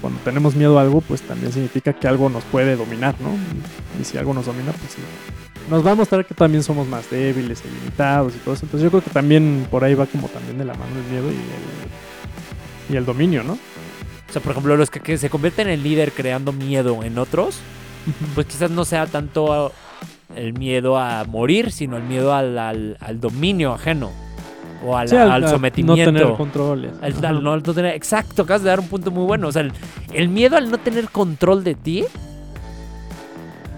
cuando tenemos miedo a algo, pues también significa que algo nos puede dominar, ¿no? Y, si algo nos domina, pues nos va a mostrar que también somos más débiles y limitados y todo eso. Entonces yo creo que también por ahí va como también de la mano el miedo y el, y el dominio, ¿no? O sea, por ejemplo, los que, que se convierten en líder creando miedo en otros, pues quizás no sea tanto el miedo a morir, sino el miedo al, al- al dominio ajeno. O al, Sí, al a sometimiento. No tener controles. Al- al no- no tener- exacto, acabas de dar un punto muy bueno. O sea, el, el miedo al no tener control de ti.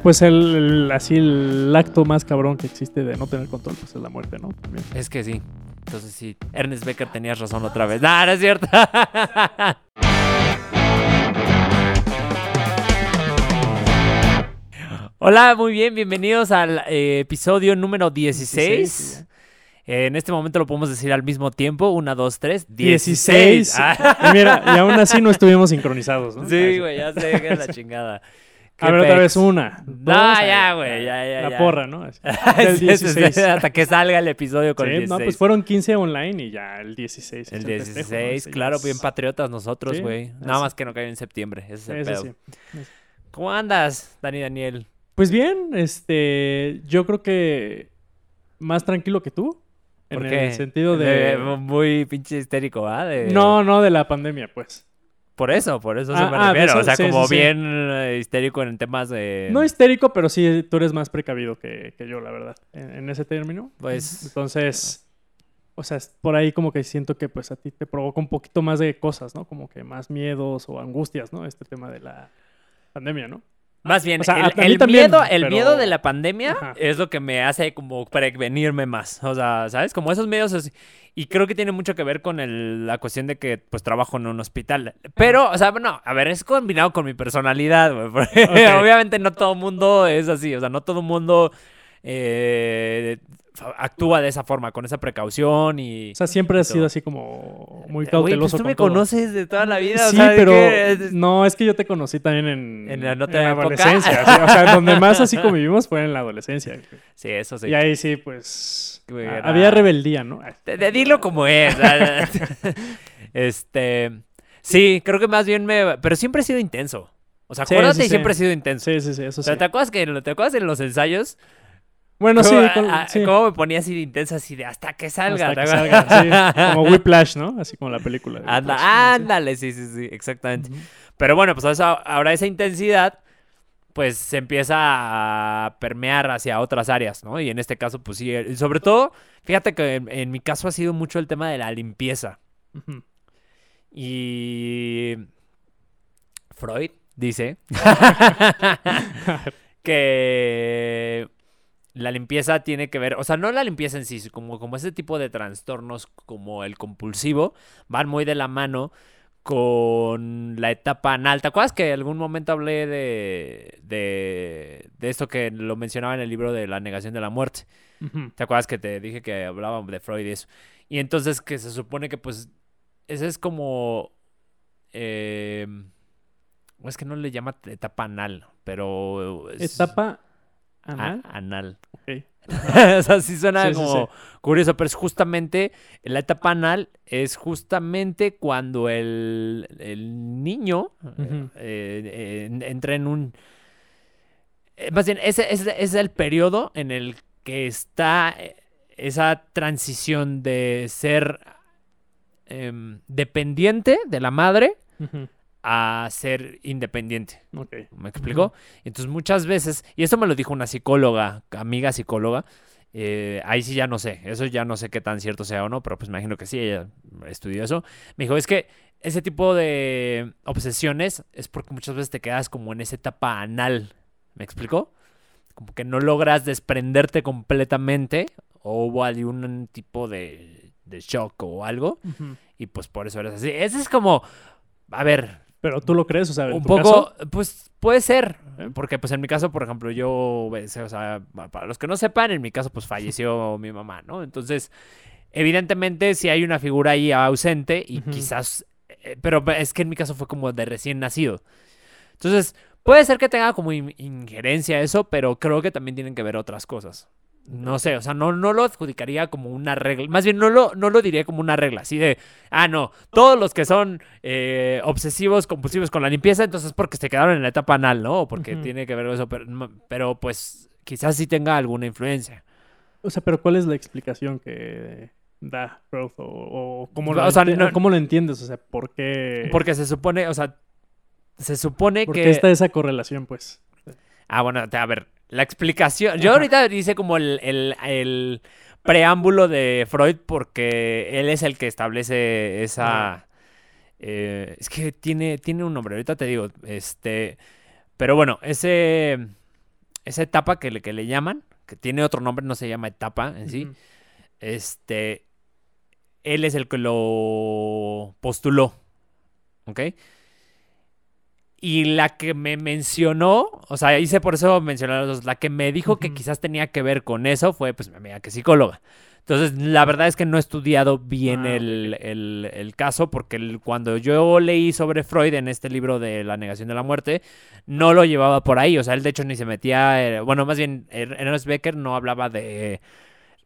Pues el, el- así el acto más cabrón que existe de no tener control, pues es la muerte, ¿no? También. Es que sí. Entonces sí, Ernest Becker tenías razón otra vez. No, no es cierto. Hola, muy bien, bienvenidos al eh, episodio número 16. 16, Eh, en este momento lo podemos decir al mismo tiempo. Una, dos, tres. 16. 16. Ah, Y mira, y aún así no estuvimos sincronizados, ¿no? sí, güey, ya sé que es la chingada. A ver, otra vez una. No, dos, ya, güey, ya, ya, La ya. porra, ¿no? Sí, 16. Hasta que salga el episodio con Sí, el 16. no, pues fueron 15 online y ya el 16. El es festejo, ¿no? 16, Ese ya claro, bien patriotas nosotros, Sí, güey. Nada más que no cayó en septiembre. Ese es el pedo. sí. ¿Cómo andas, Dani Daniel? Pues bien, este, yo creo que más tranquilo que tú. En el sentido de... Muy pinche histérico, ¿ah? De- No, no de la pandemia, pues. Por eso, por eso Ah, se me ah, de refiero. eso, o sea, sí, como sí, bien eh, histérico en temas de... No histérico, pero sí tú eres más precavido que, que yo, la verdad, en, en ese término. Pues- Entonces, o sea, es por ahí como que siento que pues a ti te provoca un poquito más de cosas, ¿no? Como que más miedos o angustias, ¿no? Este tema de la pandemia, ¿no? Más bien, O sea, el, también, miedo, el pero- miedo de la pandemia Ajá. es lo que me hace como prevenirme más. O sea, ¿sabes? Como esos medios así. Y creo que tiene mucho que ver con el- la cuestión de que pues trabajo en un hospital. Pero, o sea, no, a ver, es combinado con mi personalidad, güey. porque Ok. Obviamente no todo mundo es así. O sea, no todo mundo eh, actúa de esa forma, con esa precaución y... O sea, siempre has sido así como muy pues cauteloso tú con me todo. conoces de toda la vida. o Sí, sea, pero que- no, es que yo te conocí también en, En la adolescencia. sí, o sea, donde más así convivimos fue en la adolescencia. Sí, eso sí. Y ahí sí, pues, era- había rebeldía, ¿no? De, de dilo como es. este. Sí, creo que más bien me. Pero siempre he sido intenso. O sea, acuérdate sí, siempre he sido intenso. Sí, sí, sí, eso O sí. sea, ¿te acuerdas que ¿te acuerdas en los ensayos? Bueno, sí, cómo, con- a- sí. cómo me ponía así de intensa, así de hasta que salga? Hasta ¿te que salga, sí. Como Whiplash, ¿no? Así como la película. Anda, ándale, sí, sí, sí, exactamente. Pero bueno, pues ahora esa intensidad, pues se empieza a permear hacia otras áreas, ¿no? Y en este caso, pues sí, y sobre todo, fíjate que en, en mi caso ha sido mucho el tema de la limpieza. Y Freud dice que la limpieza tiene que ver, o sea, no la limpieza en sí, como, como ese tipo de trastornos como el compulsivo, van muy de la mano con la etapa anal. ¿Te acuerdas que en algún momento hablé de, de, de esto que lo mencionaba en el libro de la negación de la muerte? ¿Te acuerdas que te dije que hablábamos de Freud y eso? Y entonces que se supone que pues ese es como... eh, es que no le llama etapa anal, pero... es- Etapa a- anal. anal. Ok. o sea, sí suena Sí, sí, como curioso, pero es justamente, la etapa anal es justamente cuando el, el niño eh, eh, entra en un... eh, más bien, ese, ese es el periodo en el que está esa transición de ser em, dependiente de la madre Ujú. A ser independiente. ¿Me explico? Entonces muchas veces, y esto me lo dijo una psicóloga, amiga psicóloga, eh, ahí sí ya no sé, eso ya no sé qué tan cierto sea o no, pero pues me imagino que sí, ella estudió eso. Me dijo, es que ese tipo de obsesiones es porque muchas veces te quedas como en esa etapa anal. ¿Me explico? Como que no logras desprenderte completamente o hubo algún tipo de, de shock o algo y pues por eso eres así. Ese es como, a ver, Pero tú lo crees, o sea, en un tu poco, caso? pues puede ser, porque pues en mi caso, por ejemplo, yo, o sea, para los que no sepan, en mi caso pues falleció mi mamá, ¿no? Entonces, evidentemente si hay una figura ahí ausente y quizás, eh, pero es que en mi caso fue como de recién nacido. Entonces, puede ser que tenga como in- injerencia eso, pero creo que también tienen que ver otras cosas. No sé, o sea, no, no lo adjudicaría como una regla. Más bien, no lo, no lo diría como una regla. Así de, ah, no, todos los que son eh, obsesivos, compulsivos con la limpieza, entonces porque se quedaron en la etapa anal, ¿no? O porque tiene que ver con eso. Pero, pero, pues, quizás sí tenga alguna influencia. O sea, pero ¿cuál es la explicación que da Freud? O, o cómo, lo O sea, no- o cómo lo entiendes? O sea, ¿por qué, Porque se supone, o sea, se supone por que. qué está esa correlación, pues? Ah, bueno, a ver, la explicación. Yo ahorita hice como el, el- el preámbulo de Freud porque él es el que establece esa. eh, es que tiene, tiene un nombre, ahorita te digo. Este. Pero bueno, ese. Esa etapa que le, que le llaman, que tiene otro nombre, no se llama etapa en sí. Este. Él es el que lo postuló. ¿Ok? Y la que me mencionó, o sea, hice por eso mencionar a los dos, la que me dijo que quizás tenía que ver con eso fue, pues, mi amiga que es psicóloga. Entonces, la verdad es que no he estudiado bien Ah, el, el- el caso, porque el- cuando yo leí sobre Freud en este libro de La negación de la muerte, no lo llevaba por ahí. O sea, él de hecho ni se metía, eh, bueno, más bien, Er- Ernest Becker no hablaba de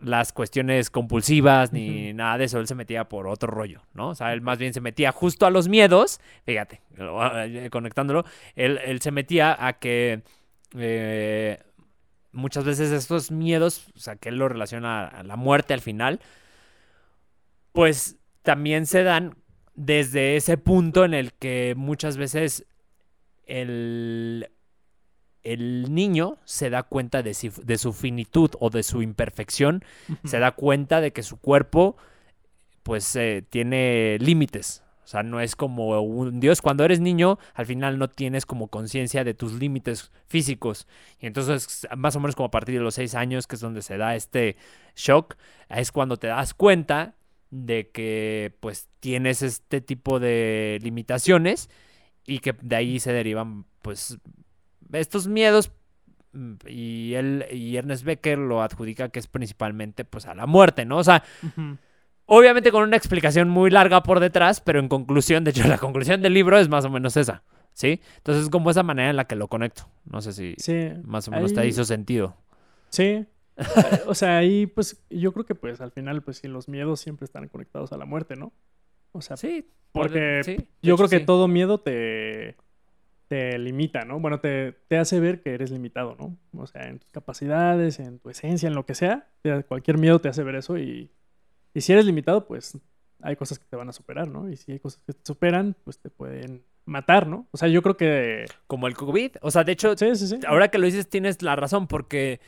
las cuestiones compulsivas ni nada de eso, él se metía por otro rollo, ¿no? O sea, él más bien se metía justo a los miedos, fíjate, eh, conectándolo, él, él se metía a que eh, muchas veces estos miedos, o sea, que él lo relaciona a la muerte al final, pues también se dan desde ese punto en el que muchas veces el, el niño se da cuenta de, si- de su finitud o de su imperfección, se da cuenta de que su cuerpo pues eh, tiene límites. O sea, no es como un Dios. Cuando eres niño, al final no tienes como conciencia de tus límites físicos. Y entonces, más o menos como a partir de los seis años, que es donde se da este shock, es cuando te das cuenta de que pues tienes este tipo de limitaciones y que de ahí se derivan pues estos miedos mm, y él y Ernest Becker lo adjudica que es principalmente pues a la muerte, ¿no? O sea, obviamente con una explicación muy larga por detrás, pero en conclusión, de hecho la conclusión del libro es más o menos esa, ¿sí? Entonces es como esa manera en la que lo conecto. No sé si Sí, más o menos te ahí- hizo sentido. Sí. O sea, ahí pues yo creo que pues al final pues sí los miedos siempre están conectados a la muerte, ¿no? O sea, Sí, porque sí, yo hecho, creo que todo miedo te, te limita, ¿no? Bueno, te, te hace ver que eres limitado, ¿no? O sea, en tus capacidades, en tu esencia, en lo que sea, cualquier miedo te hace ver eso y, y si eres limitado, pues hay cosas que te van a superar, ¿no? Y si hay cosas que te superan, pues te pueden matar, ¿no? O sea, yo creo que... Como el COVID. O sea, de hecho, Sí, sí, sí. ahora que lo dices tienes la razón porque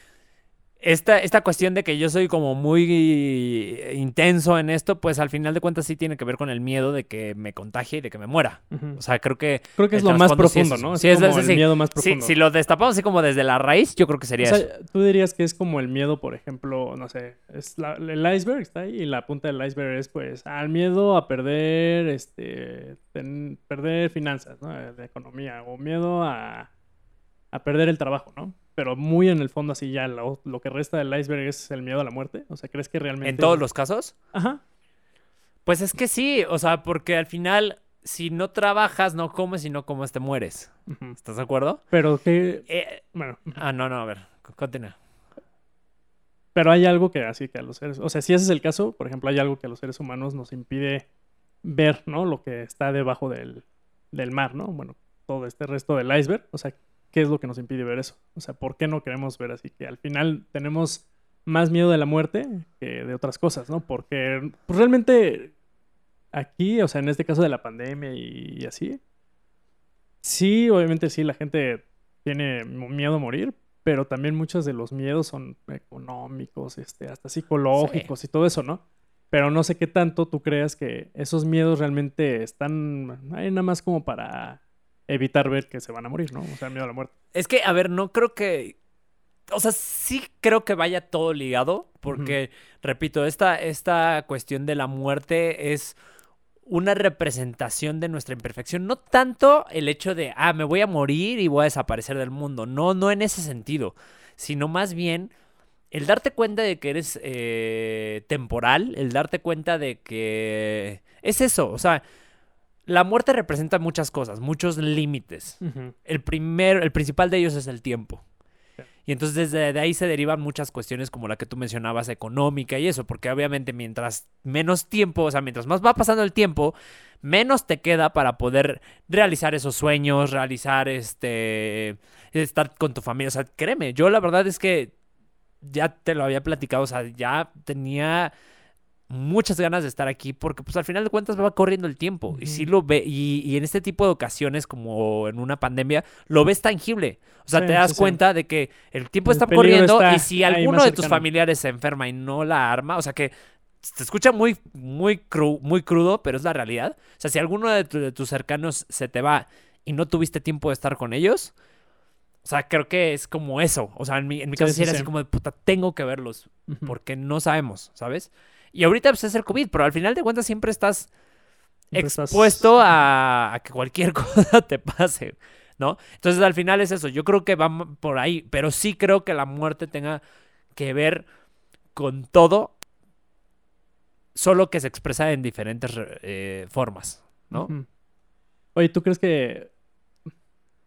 esta, esta cuestión de que yo soy como muy intenso en esto, pues al final de cuentas sí tiene que ver con el miedo de que me contagie y de que me muera. O sea, creo que Creo que es lo más sí es profundo, eso. ¿no? Sí, es- como es el así. miedo más si, profundo. si lo destapamos así como desde la raíz, yo creo que sería O sea, eso. tú dirías que es como el miedo, por ejemplo, no sé, es la- el iceberg está ahí y la punta del iceberg es pues al miedo a perder, este, ten- perder finanzas, ¿no? De economía o miedo a, a perder el trabajo, ¿no? Pero muy en el fondo así ya lo, lo que resta del iceberg es el miedo a la muerte. O sea, ¿crees que realmente... En todos los casos. Ajá. Pues es que sí, o sea, porque al final, si no trabajas, no comes y no comes, te mueres. ¿Estás de acuerdo? Pero que... Eh, Bueno, ah, no, no, a ver, continúa. Pero hay algo que así que a los seres, o sea, si ese es el caso, por ejemplo, hay algo que a los seres humanos nos impide ver, ¿no? Lo que está debajo del, del mar, ¿no? Bueno, todo este resto del iceberg, o sea, ¿qué es lo que nos impide ver eso? O sea, ¿por qué no queremos ver así? Que al final tenemos más miedo de la muerte que de otras cosas, ¿no? Porque pues, realmente aquí, o sea, en este caso de la pandemia y, y así, sí, obviamente sí, la gente tiene miedo a morir, pero también muchos de los miedos son económicos, este, hasta psicológicos y todo eso, ¿no? Pero no sé qué tanto tú creas que esos miedos realmente están ahí nada más como para evitar ver que se van a morir, ¿no? O sea, el miedo a la muerte. Es que, a ver, no creo que. O sea, sí creo que vaya todo ligado, porque, repito, esta, esta cuestión de la muerte es una representación de nuestra imperfección. No tanto el hecho de, ah, me voy a morir y voy a desaparecer del mundo. No, no en ese sentido. Sino más bien el darte cuenta de que eres eh, temporal, el darte cuenta de que es eso. O sea, la muerte representa muchas cosas, muchos límites. El, primer, el principal de ellos es el tiempo. Y entonces desde de ahí se derivan muchas cuestiones como la que tú mencionabas, económica y eso, porque obviamente mientras menos tiempo, o sea, mientras más va pasando el tiempo, menos te queda para poder realizar esos sueños, realizar este, estar con tu familia. O sea, créeme, yo la verdad es que ya te lo había platicado, o sea, ya tenía muchas ganas de estar aquí porque pues al final de cuentas va corriendo el tiempo y sí lo ve y, y en este tipo de ocasiones como en una pandemia lo ves tangible o sea Sí, te das sí, sí. cuenta de que el tiempo El está corriendo está y si alguno de tus familiares se enferma y no la arma o sea que se escucha muy muy cru- muy crudo pero es la realidad o sea si alguno de, tu- de tus cercanos se te va y no tuviste tiempo de estar con ellos o sea, creo que es como eso. O sea, en mi, en mi cabeza sí, era sí. así como de puta, tengo que verlos porque no sabemos, ¿sabes? Y ahorita pues es el COVID, pero al final de cuentas siempre estás Siempre estás- expuesto a, a que cualquier cosa te pase, ¿no? Entonces al final es eso, yo creo que va por ahí, pero sí creo que la muerte tenga que ver con todo, solo que se expresa en diferentes re- eh, formas, ¿no? Oye, ¿tú crees que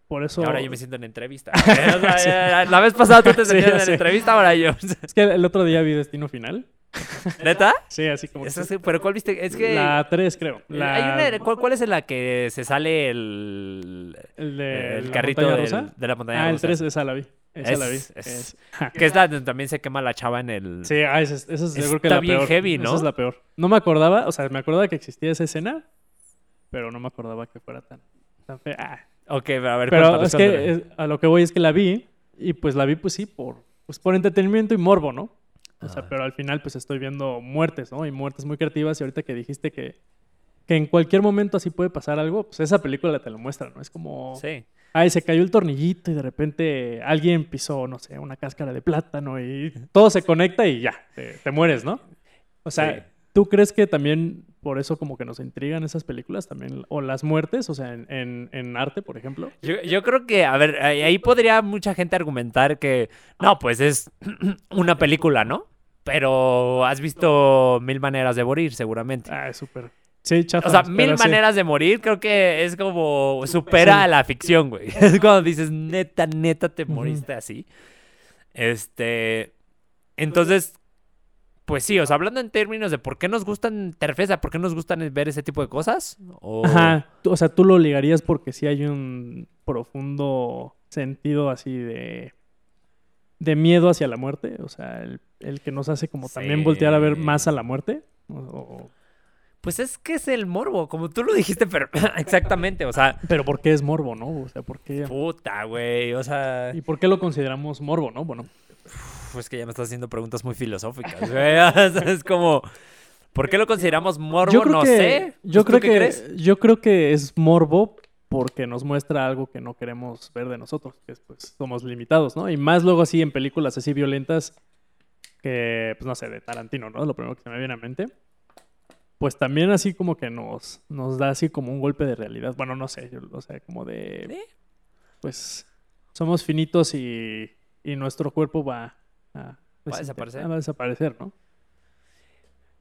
por eso... Y ahora yo me siento en entrevista. O sea, ya- la vez pasada tú te sentías en entrevista, ahora yo. Es que el otro día vi Destino Final. ¿Neta? Sí, así como... Pero ¿cuál viste? Es que... La 3, creo. La... Hay una, ¿cuál, cuál es en la que se sale el, El, de el la carrito del- de la montaña Ah, el rusa? 3, esa la vi. Esa Es- la vi. es-. Que es la donde también se quema la chava en el... Sí, ah, esa es, esa es yo creo que Está la bien peor. heavy, ¿no? Esa es la peor. No me acordaba, o sea, me acordaba que existía esa escena, pero no me acordaba que fuera tan, tan fea. Ah, Ok, a ver, Pero cuéntame, es cuéntame. que a lo que voy es que la vi y pues la vi pues sí por pues por entretenimiento y morbo, ¿no? O sea, pero al final pues estoy viendo muertes, ¿no? Y muertes muy creativas y ahorita que dijiste que que en cualquier momento así puede pasar algo, pues esa película te lo muestra, ¿no? Es como, Sí. ay, se cayó el tornillito y de repente alguien pisó, no sé, una cáscara de plátano y todo se conecta y ya, te, te mueres, ¿no? O sea, Sí. ¿tú crees que también por eso como que nos intrigan esas películas también? O las muertes, o sea, en, en- en arte, por ejemplo. Yo, yo creo que, a ver, ahí podría mucha gente argumentar que, no, pues es una película, ¿no? Pero has visto mil maneras de morir, seguramente. Ah, es súper. Sí, chafa. O sea, mil sí. maneras de morir creo que es como supera Sí. la ficción, güey. Es cuando dices, neta, neta, te moriste así. Este. Entonces, pues sí, o sea, hablando en términos de por qué nos gustan Terfesa, por qué nos gustan ver ese tipo de cosas. O... Ajá. O sea, tú lo ligarías porque sí hay un profundo sentido así de. De miedo hacia la muerte. O sea, el, el que nos hace como también voltear a ver más a la muerte. O- o- Pues es que es el morbo, como tú lo dijiste, pero exactamente, o sea, pero ¿por qué es morbo, no? O sea, ¿por qué. puta, güey, o sea, ¿Y por qué lo consideramos morbo, no? Bueno, pues que ya me estás haciendo preguntas muy filosóficas, güey. O sea, es como, ¿por qué lo consideramos morbo? yo creo no que. sé. Yo ¿Tú creo que. crees? Yo creo que es morbo porque nos muestra algo que no queremos ver de nosotros, que es, pues somos limitados, ¿no? Y más luego así en películas así violentas que, pues no sé, de Tarantino, ¿no? Lo primero que se me viene a mente. Pues también así como que nos, nos da así como un golpe de realidad. Bueno, no sé, yo, o sea, como de, ¿Sí? pues somos finitos y, y nuestro cuerpo va a, Va a desaparecer. Va a desaparecer, ¿no?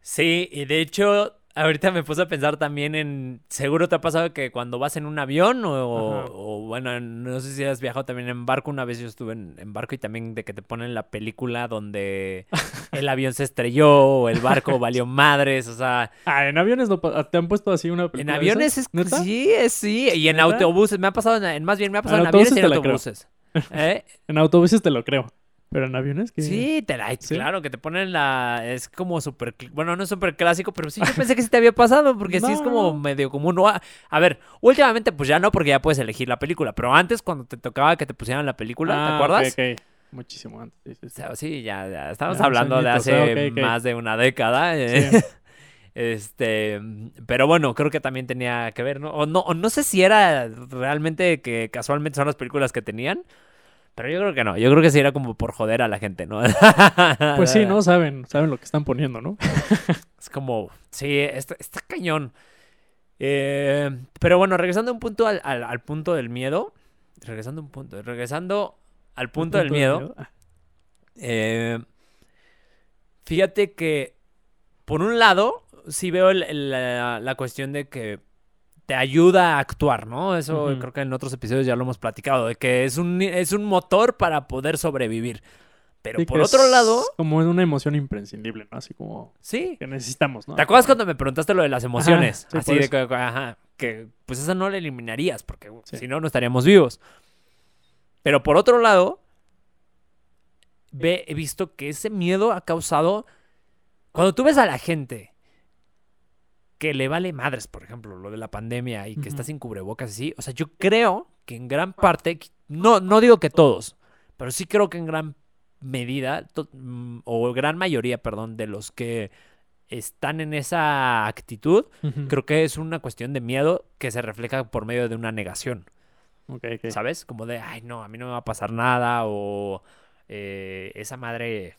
Sí, y de hecho, ahorita me puse a pensar también en, seguro te ha pasado que cuando vas en un avión o, bueno, no sé si has viajado también en barco, una vez yo estuve en, en barco y también de que te ponen la película donde el avión se estrelló o el barco valió madres, o sea, Ah, en aviones no pa- te han puesto así una en película de aviones es, ¿Neta? sí, es, sí, y en ¿Neta? autobuses, me ha pasado, en, en- más bien me ha pasado En en aviones y en autobuses. ¿Eh? En autobuses te lo creo. Pero en aviones que. Sí, te la, ¿Sí? claro, que te ponen la. Es como súper. Bueno, no es súper clásico, pero sí, yo pensé que sí te había pasado, porque sí es No, como no. medio común. No, a, a ver, últimamente, pues ya no, porque ya puedes elegir la película, pero antes, cuando te tocaba que te pusieran la película, ¿te Ah, acuerdas? ok, ok. Muchísimo antes. sí, sí, O sea, sí, ya, ya estamos Ya, hablando de hace ah, más de una década. eh. Este, pero bueno, creo que también tenía que ver, ¿no? O no, o no sé si era realmente que casualmente son las películas que tenían, pero yo creo que no. Yo creo que sí era como por joder a la gente, ¿no? Pues sí, ¿no? Saben, saben lo que están poniendo, ¿no? Es como, sí, está, está cañón. Eh, pero bueno, regresando un punto al, al- al punto del miedo. Regresando un punto. Regresando al punto, del miedo. Ah, eh, fíjate que, por un lado, sí veo el- el- la, la cuestión de que te ayuda a actuar, ¿no? Eso creo que en otros episodios ya lo hemos platicado, de que es un, es un motor para poder sobrevivir. Pero Sí, por otro es lado, Como una emoción imprescindible, ¿no? Así como sí. que necesitamos, ¿no? ¿Te acuerdas cuando me preguntaste lo de las emociones? sí, Así de que, ajá, que pues esa no la eliminarías, porque Sí. si no, no estaríamos vivos. Pero por otro lado, ve, he visto que ese miedo ha causado. Cuando tú ves a la gente que le vale madres, por ejemplo, lo de la pandemia y que Ujú. está sin cubrebocas así, o sea, yo creo que en gran parte, no, no digo que todos, pero sí creo que en gran medida, to- mm, o gran mayoría, perdón, de los que están en esa actitud, creo que es una cuestión de miedo que se refleja por medio de una negación. ¿sabes? Como de, ay, no, a mí no me va a pasar nada, o eh, esa madre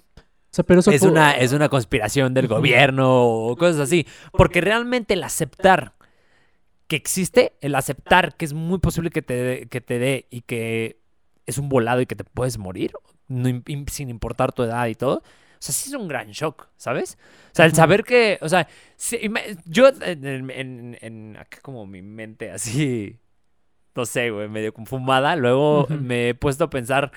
sea, pero eso es una, es una conspiración del gobierno o cosas así. Porque realmente el aceptar que existe, el aceptar que es muy posible que te, dé- que te dé y que es un volado y que te puedes morir, no sin importar tu edad y todo. O sea, sí es un gran shock, ¿sabes? O sea, el saber que, o sea, yo en, en- acá como mi mente así, no sé, güey, medio confumada, luego me he puesto a pensar,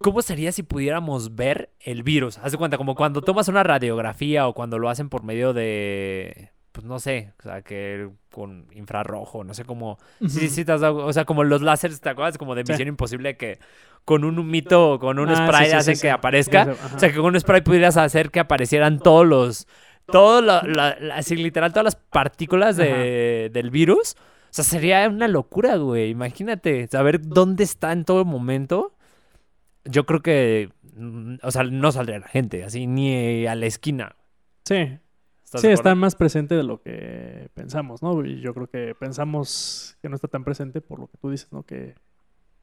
¿Cómo sería si pudiéramos ver el virus? Haz de cuenta, como cuando tomas una radiografía o cuando lo hacen por medio de, pues no sé, o sea, que con infrarrojo, no sé cómo. Sí, sí, te has dado- o sea, como los láseres, ¿te acuerdas? Como de Sí. Misión Imposible que con un humito o con un Ah, spray sí, sí, hacen que aparezca. Eso. O sea, que con un spray pudieras hacer que aparecieran todos los, todo la- la- así literal, todas las partículas de- del virus. O sea, sería una locura, güey. Imagínate, saber dónde está en todo momento. Yo creo que, mm, o sea, no saldría la gente, así, ni a la esquina. Sí, ¿Estás sí, está más presente de lo que pensamos, ¿no? Y yo creo que pensamos que no está tan presente por lo que tú dices, ¿no? Que,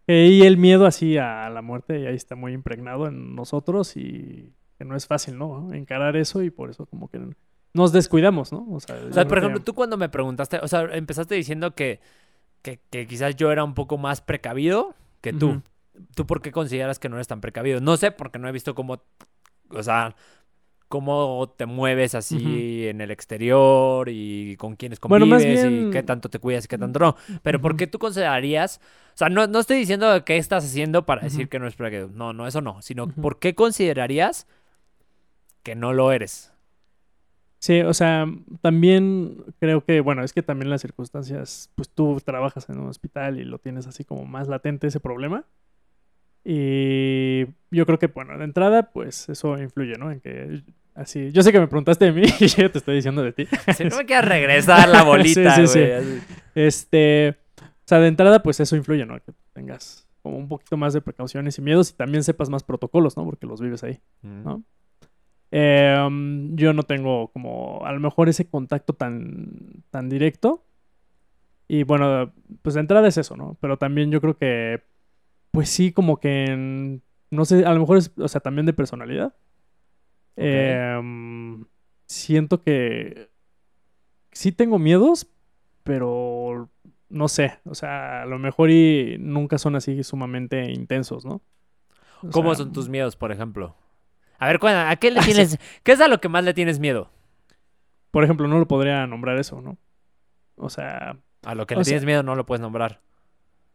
que y el miedo así a la muerte y ahí está muy impregnado en nosotros y que no es fácil, ¿no? Encarar eso y por eso como que nos descuidamos, ¿no? O sea, O por que- ejemplo, tú cuando me preguntaste, o sea, empezaste diciendo que, que, que quizás yo era un poco más precavido que tú. Ujú. ¿Tú por qué consideras que no eres tan precavido? No sé, porque no he visto cómo, o sea, cómo te mueves así en el exterior y con quiénes Bueno, convives y qué tanto te cuidas y qué tanto no. Pero ¿por Ujú. qué tú considerarías, o sea, no, no estoy diciendo qué estás haciendo para decir que no eres precavido. No, no, eso no. Sino. ¿por qué considerarías que no lo eres? Sí, o sea, también creo que, bueno, es que también las circunstancias, pues tú trabajas en un hospital y lo tienes así como más latente ese problema. Y yo creo que, bueno, de entrada, pues eso influye, ¿no? En que así, yo sé que me preguntaste de mí y yo te estoy diciendo de ti. Si no me quieres regresar la bolita, Sí, sí, güey. sí. Este, o sea, de entrada, pues eso influye, ¿no? Que tengas como un poquito más de precauciones y miedos y también sepas más protocolos, ¿no? Porque los vives ahí. ¿no? Eh, um, yo no tengo como a lo mejor ese contacto tan, tan directo. Y bueno, pues de entrada es eso, ¿no? Pero también yo creo que, pues sí, como que, en- no sé, a lo mejor es, o sea, también de personalidad. Eh, um, siento que sí tengo miedos, pero no sé, o sea, a lo mejor y nunca son así sumamente intensos, ¿no? O ¿Cómo sea, son tus miedos, por ejemplo? A ver, ¿a qué le Ah, sí. tienes? ¿Qué es a lo que más le tienes miedo? Por ejemplo, no lo podría nombrar eso, ¿no? O sea, A lo que le sea- tienes miedo no lo puedes nombrar.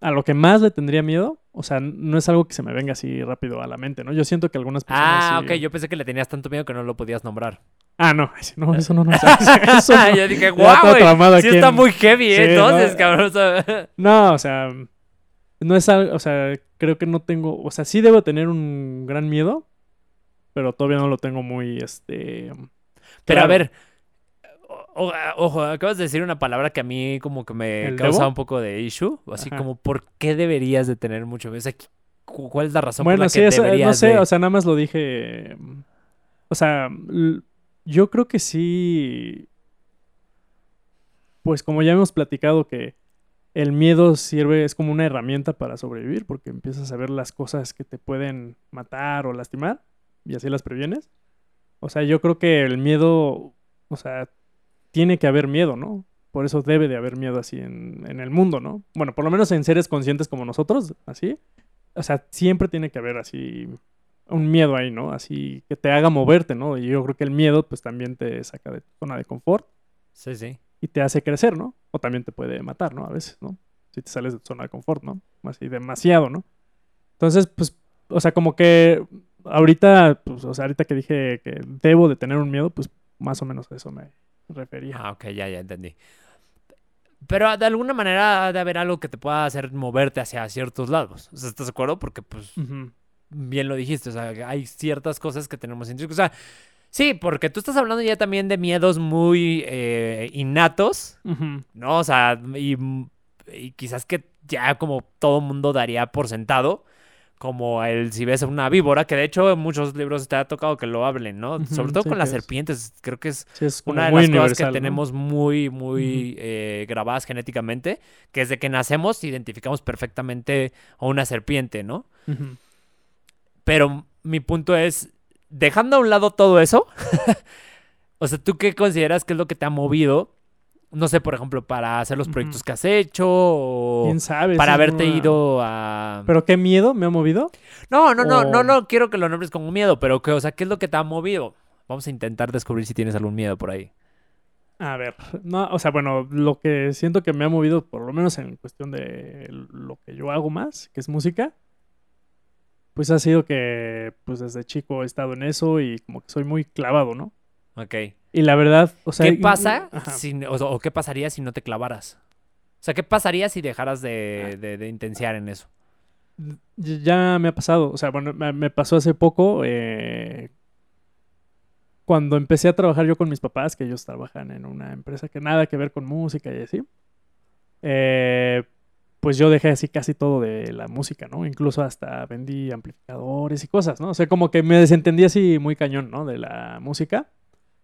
A lo que más le tendría miedo, o sea, no es algo que se me venga así rápido a la mente, ¿no? Yo siento que algunas personas. Ah, sí- ok, yo pensé que le tenías tanto miedo que no lo podías nombrar. Ah, no, no, eso no, no. eso no. yo dije, guau, traumado Sí está en- muy heavy, ¿eh? Sí, Entonces, no. cabrón. o sea, No, o sea, no es algo, o sea, creo que no tengo, o sea, sí debo tener un gran miedo, pero todavía no lo tengo muy, este... Pero a ver, o- o- ojo, acabas de decir una palabra que a mí como que me ¿El causa debo? un poco de issue. Así Ajá. como, ¿por qué deberías de tener mucho miedo? O sea, cu- ¿cuál es la razón por Bueno, la sí, que eso, eh, no deberías sé, de- o sea, nada más lo dije. mm, O sea, yo creo que sí. Pues como ya hemos platicado que el miedo sirve, es como una herramienta para sobrevivir, porque empiezas a ver las cosas que te pueden matar o lastimar, y así las previenes. O sea, yo creo que el miedo, o sea, tiene que haber miedo, ¿no? Por eso debe de haber miedo así en, en el mundo, ¿no? Bueno, por lo menos en seres conscientes como nosotros, así. O sea, siempre tiene que haber así un miedo ahí, ¿no? Así que te haga moverte, ¿no? Y yo creo que el miedo pues también te saca de tu zona de confort. Sí, sí. y te hace crecer, ¿no? O también te puede matar, ¿no? A veces, ¿no? Si te sales de tu zona de confort, ¿no? Así demasiado, ¿no? Entonces, pues, o sea, como que ahorita, pues, o sea, ahorita que dije que debo de tener un miedo, pues más o menos eso me refería. Ah, ok, ya, ya entendí. Pero de alguna manera ha de haber algo que te pueda hacer moverte hacia ciertos lados. O sea, ¿estás de acuerdo? Porque, pues, bien lo dijiste, o sea, hay ciertas cosas que tenemos intrínsecos. O sea, sí, porque tú estás hablando ya también de miedos muy eh, innatos. ¿no? O sea, y, y quizás que ya como todo mundo daría por sentado, como el si ves una víbora, que de hecho en muchos libros te ha tocado que lo hablen, ¿no? Sobre todo sí, con las es- serpientes, creo que es Sí, es como una de las cosas que tenemos muy, muy eh, grabadas genéticamente, que desde que nacemos identificamos perfectamente a una serpiente, ¿no? Pero mi punto es, dejando a un lado todo eso, o sea, ¿tú qué consideras que es lo que te ha movido? No sé, por ejemplo, para hacer los proyectos que has hecho o ¿Quién sabe? para haberte una- ido a... ¿Pero qué miedo me ha movido? No, no, no, no, o- no quiero que lo nombres con miedo, pero que, o sea, ¿qué es lo que te ha movido? Vamos a intentar descubrir si tienes algún miedo por ahí. A ver, no, o sea, bueno, lo que siento que me ha movido, por lo menos en cuestión de lo que yo hago más, que es música, pues ha sido que, pues desde chico he estado en eso y como que soy muy clavado, ¿no? Ok. Y la verdad, o sea... ¿Qué pasa si, o, o qué pasaría si no te clavaras? O sea, ¿qué pasaría si dejaras de, de, de intenciar en eso? Ya me ha pasado, o sea, bueno, me, me pasó hace poco, eh, cuando empecé a trabajar yo con mis papás, que ellos trabajan en una empresa que nada que ver con música y así, eh, pues yo dejé así casi todo de la música, ¿no? Incluso hasta vendí amplificadores y cosas, ¿no? O sea, como que me desentendí así muy cañón, ¿no? De la música.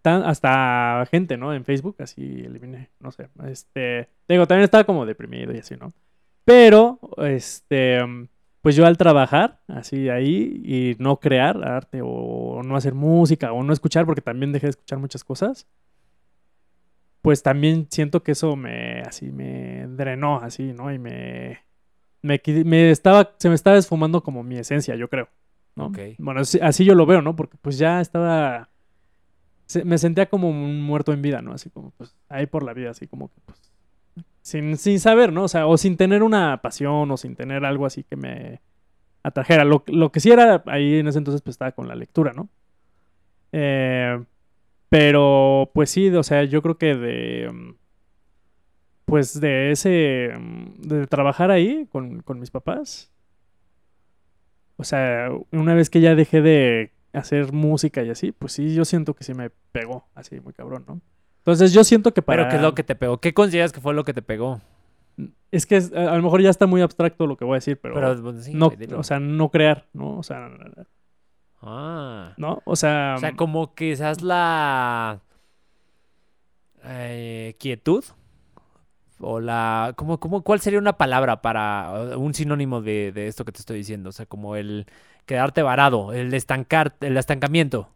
Tan, hasta gente, ¿no? En Facebook, así eliminé, no sé. Este, digo, también estaba como deprimido y así, ¿no? Pero, este, pues yo al trabajar así ahí y no crear arte o no hacer música o no escuchar, porque también dejé de escuchar muchas cosas, pues también siento que eso me, así me drenó, así, ¿no? Y me, me, me estaba, se me estaba esfumando como mi esencia, yo creo, ¿no? Ok. Bueno, así, así yo lo veo, ¿no? Porque pues ya estaba, me sentía como un muerto en vida, ¿no? Así como, pues, ahí por la vida, así como que, pues, sin, sin saber, ¿no? O sea, o sin tener una pasión o sin tener algo así que me atrajera. Lo, lo que sí era ahí en ese entonces, pues estaba con la lectura, ¿no? Eh, pero, pues sí, o sea, yo creo que de. Pues de ese. De trabajar ahí con, con mis papás. O sea, una vez que ya dejé de hacer música y así, pues sí, yo siento que sí me pegó así muy cabrón, ¿no? Entonces yo siento que para... Pero ¿qué es lo que te pegó? ¿Qué consideras que fue lo que te pegó? Es que es- a a lo mejor ya está muy abstracto lo que voy a decir, pero, Pero, sí, no, o sea, no crear, ¿no? O sea, Ah. ¿no? O sea, O sea, como quizás la eh, quietud o la ¿cómo, cómo, cuál sería una palabra para un sinónimo de, de esto que te estoy diciendo? O sea, como el quedarte varado, el estancar, el estancamiento.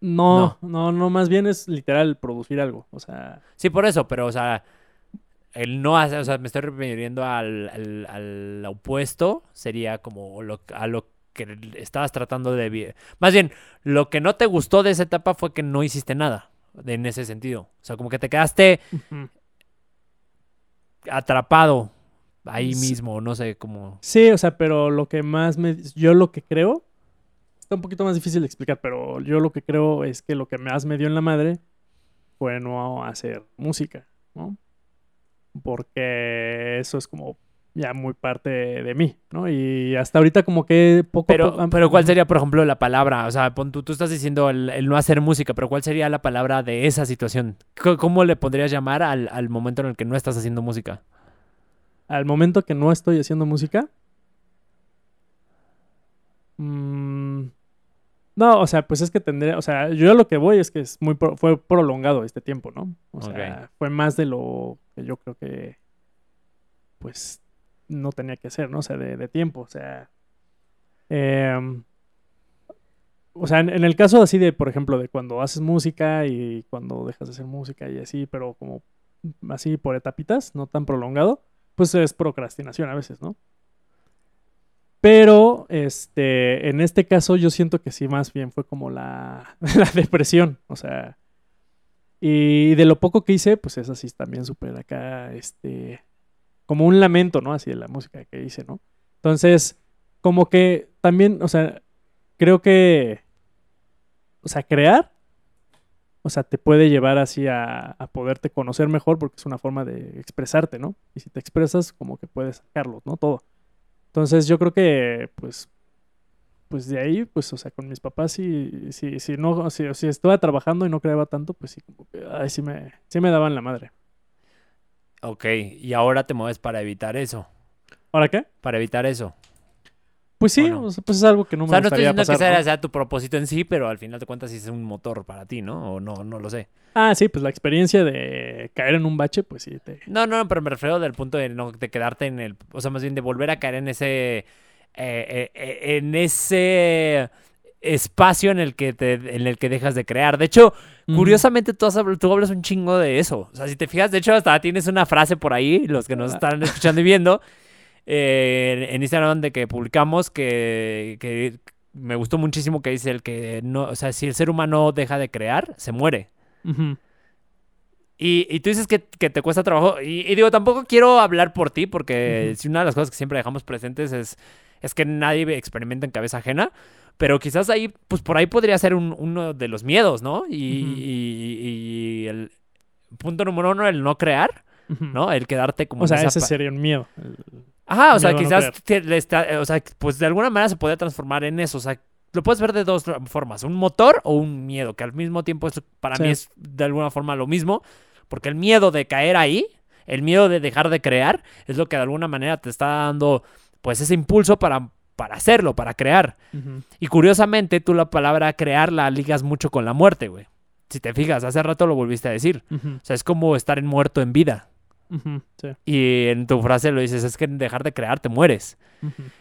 no, no, no, más bien es literal producir algo, o sea, Sí, por eso, pero o sea, el no hacer, o sea, me estoy refiriendo al, al, al opuesto, sería como lo, a lo que estabas tratando de... Más bien, lo que no te gustó de esa etapa fue que no hiciste nada en ese sentido. O sea, como que te quedaste atrapado ahí mismo, no sé cómo... Sí, o sea, pero lo que más me... Yo lo que creo... Está un poquito más difícil de explicar, pero yo lo que creo es que lo que más me dio en la madre fue no hacer música, ¿no? Porque eso es como ya muy parte de mí, ¿no? Y hasta ahorita como que poco Pero, poco... pero ¿cuál sería, por ejemplo, la palabra? O sea, pon tú, tú estás diciendo el, el no hacer música, pero ¿cuál sería la palabra de esa situación? ¿Cómo le podrías llamar al, al momento en el que no estás haciendo música? Al momento que no estoy haciendo música... mm, no, o sea, pues es que tendría, o sea, yo lo que voy es que es muy pro- fue prolongado este tiempo, ¿no? O sea, fue más de lo que yo creo que pues no tenía que hacer, ¿no? O sea, de, de tiempo, o sea, em, o sea, en, en el caso así de, por ejemplo, de cuando haces música y cuando dejas de hacer música y así, pero como así por etapitas, no tan prolongado, pues es procrastinación a veces, ¿no? Pero, este, en este caso yo siento que sí, más bien fue como la, la depresión, o sea, Y de lo poco que hice, pues es así también súper acá, este, como un lamento, ¿no? Así de la música que hice, ¿no? Entonces, como que también, o sea, creo que, o sea, crear, o sea, te puede llevar así a, a poderte conocer mejor porque es una forma de expresarte, ¿no? Y si te expresas, como que puedes sacarlo, ¿no? Todo. Entonces, yo creo que, pues, pues de ahí, pues, o sea, con mis papás, si, si, si no, si, si estaba trabajando y no creaba tanto, pues sí, como que, ay, sí me, sí me daban la madre. Ok, y ahora te mueves para evitar eso. ¿Ahora qué? Para evitar eso. Pues sí, ¿O no? o sea, pues es algo que no o me sea, no estoy diciendo pasar, que sea, ¿no? sea tu propósito en sí, pero al final de cuentas sí es un motor para ti, ¿no? O no, no lo sé. Ah, sí, pues la experiencia de caer en un bache, pues sí, te... No, no, pero me refiero del punto de, no, de quedarte en el... O sea, más bien de volver a caer en ese... eh, eh, en ese espacio en el que te, en el que dejas de crear. De hecho, curiosamente tú, has tú hablas un chingo de eso. O sea, si te fijas, de hecho, hasta tienes una frase por ahí, los que nos están escuchando y viendo, eh, en Instagram de que publicamos que, que me gustó muchísimo que dice el que no, o sea, si el ser humano deja de crear, se muere. Y, y tú dices que, que te cuesta trabajo. Y, y digo, tampoco quiero hablar por ti, porque si una de las cosas que siempre dejamos presentes es, es que nadie experimenta en cabeza ajena. Pero quizás ahí, pues por ahí podría ser un- uno de los miedos, ¿no? Y, y- y el punto número uno, el no crear. ¿no? El quedarte como O sea, ese sería un miedo. Ajá, o sea, quizás, te- le está- o sea, pues de alguna manera se puede transformar en eso. O sea, lo puedes ver de dos formas, un motor o un miedo, que al mismo tiempo es, para Sí. mí es de alguna forma lo mismo, porque el miedo de caer ahí, el miedo de dejar de crear, es lo que de alguna manera te está dando, pues, ese impulso para, para hacerlo, para crear. Y curiosamente, tú la palabra crear la ligas mucho con la muerte, güey. Si te fijas, hace rato lo volviste a decir. O sea, es como estar en muerto en vida. Sí. Y en tu frase lo dices, es que dejar de crear te mueres.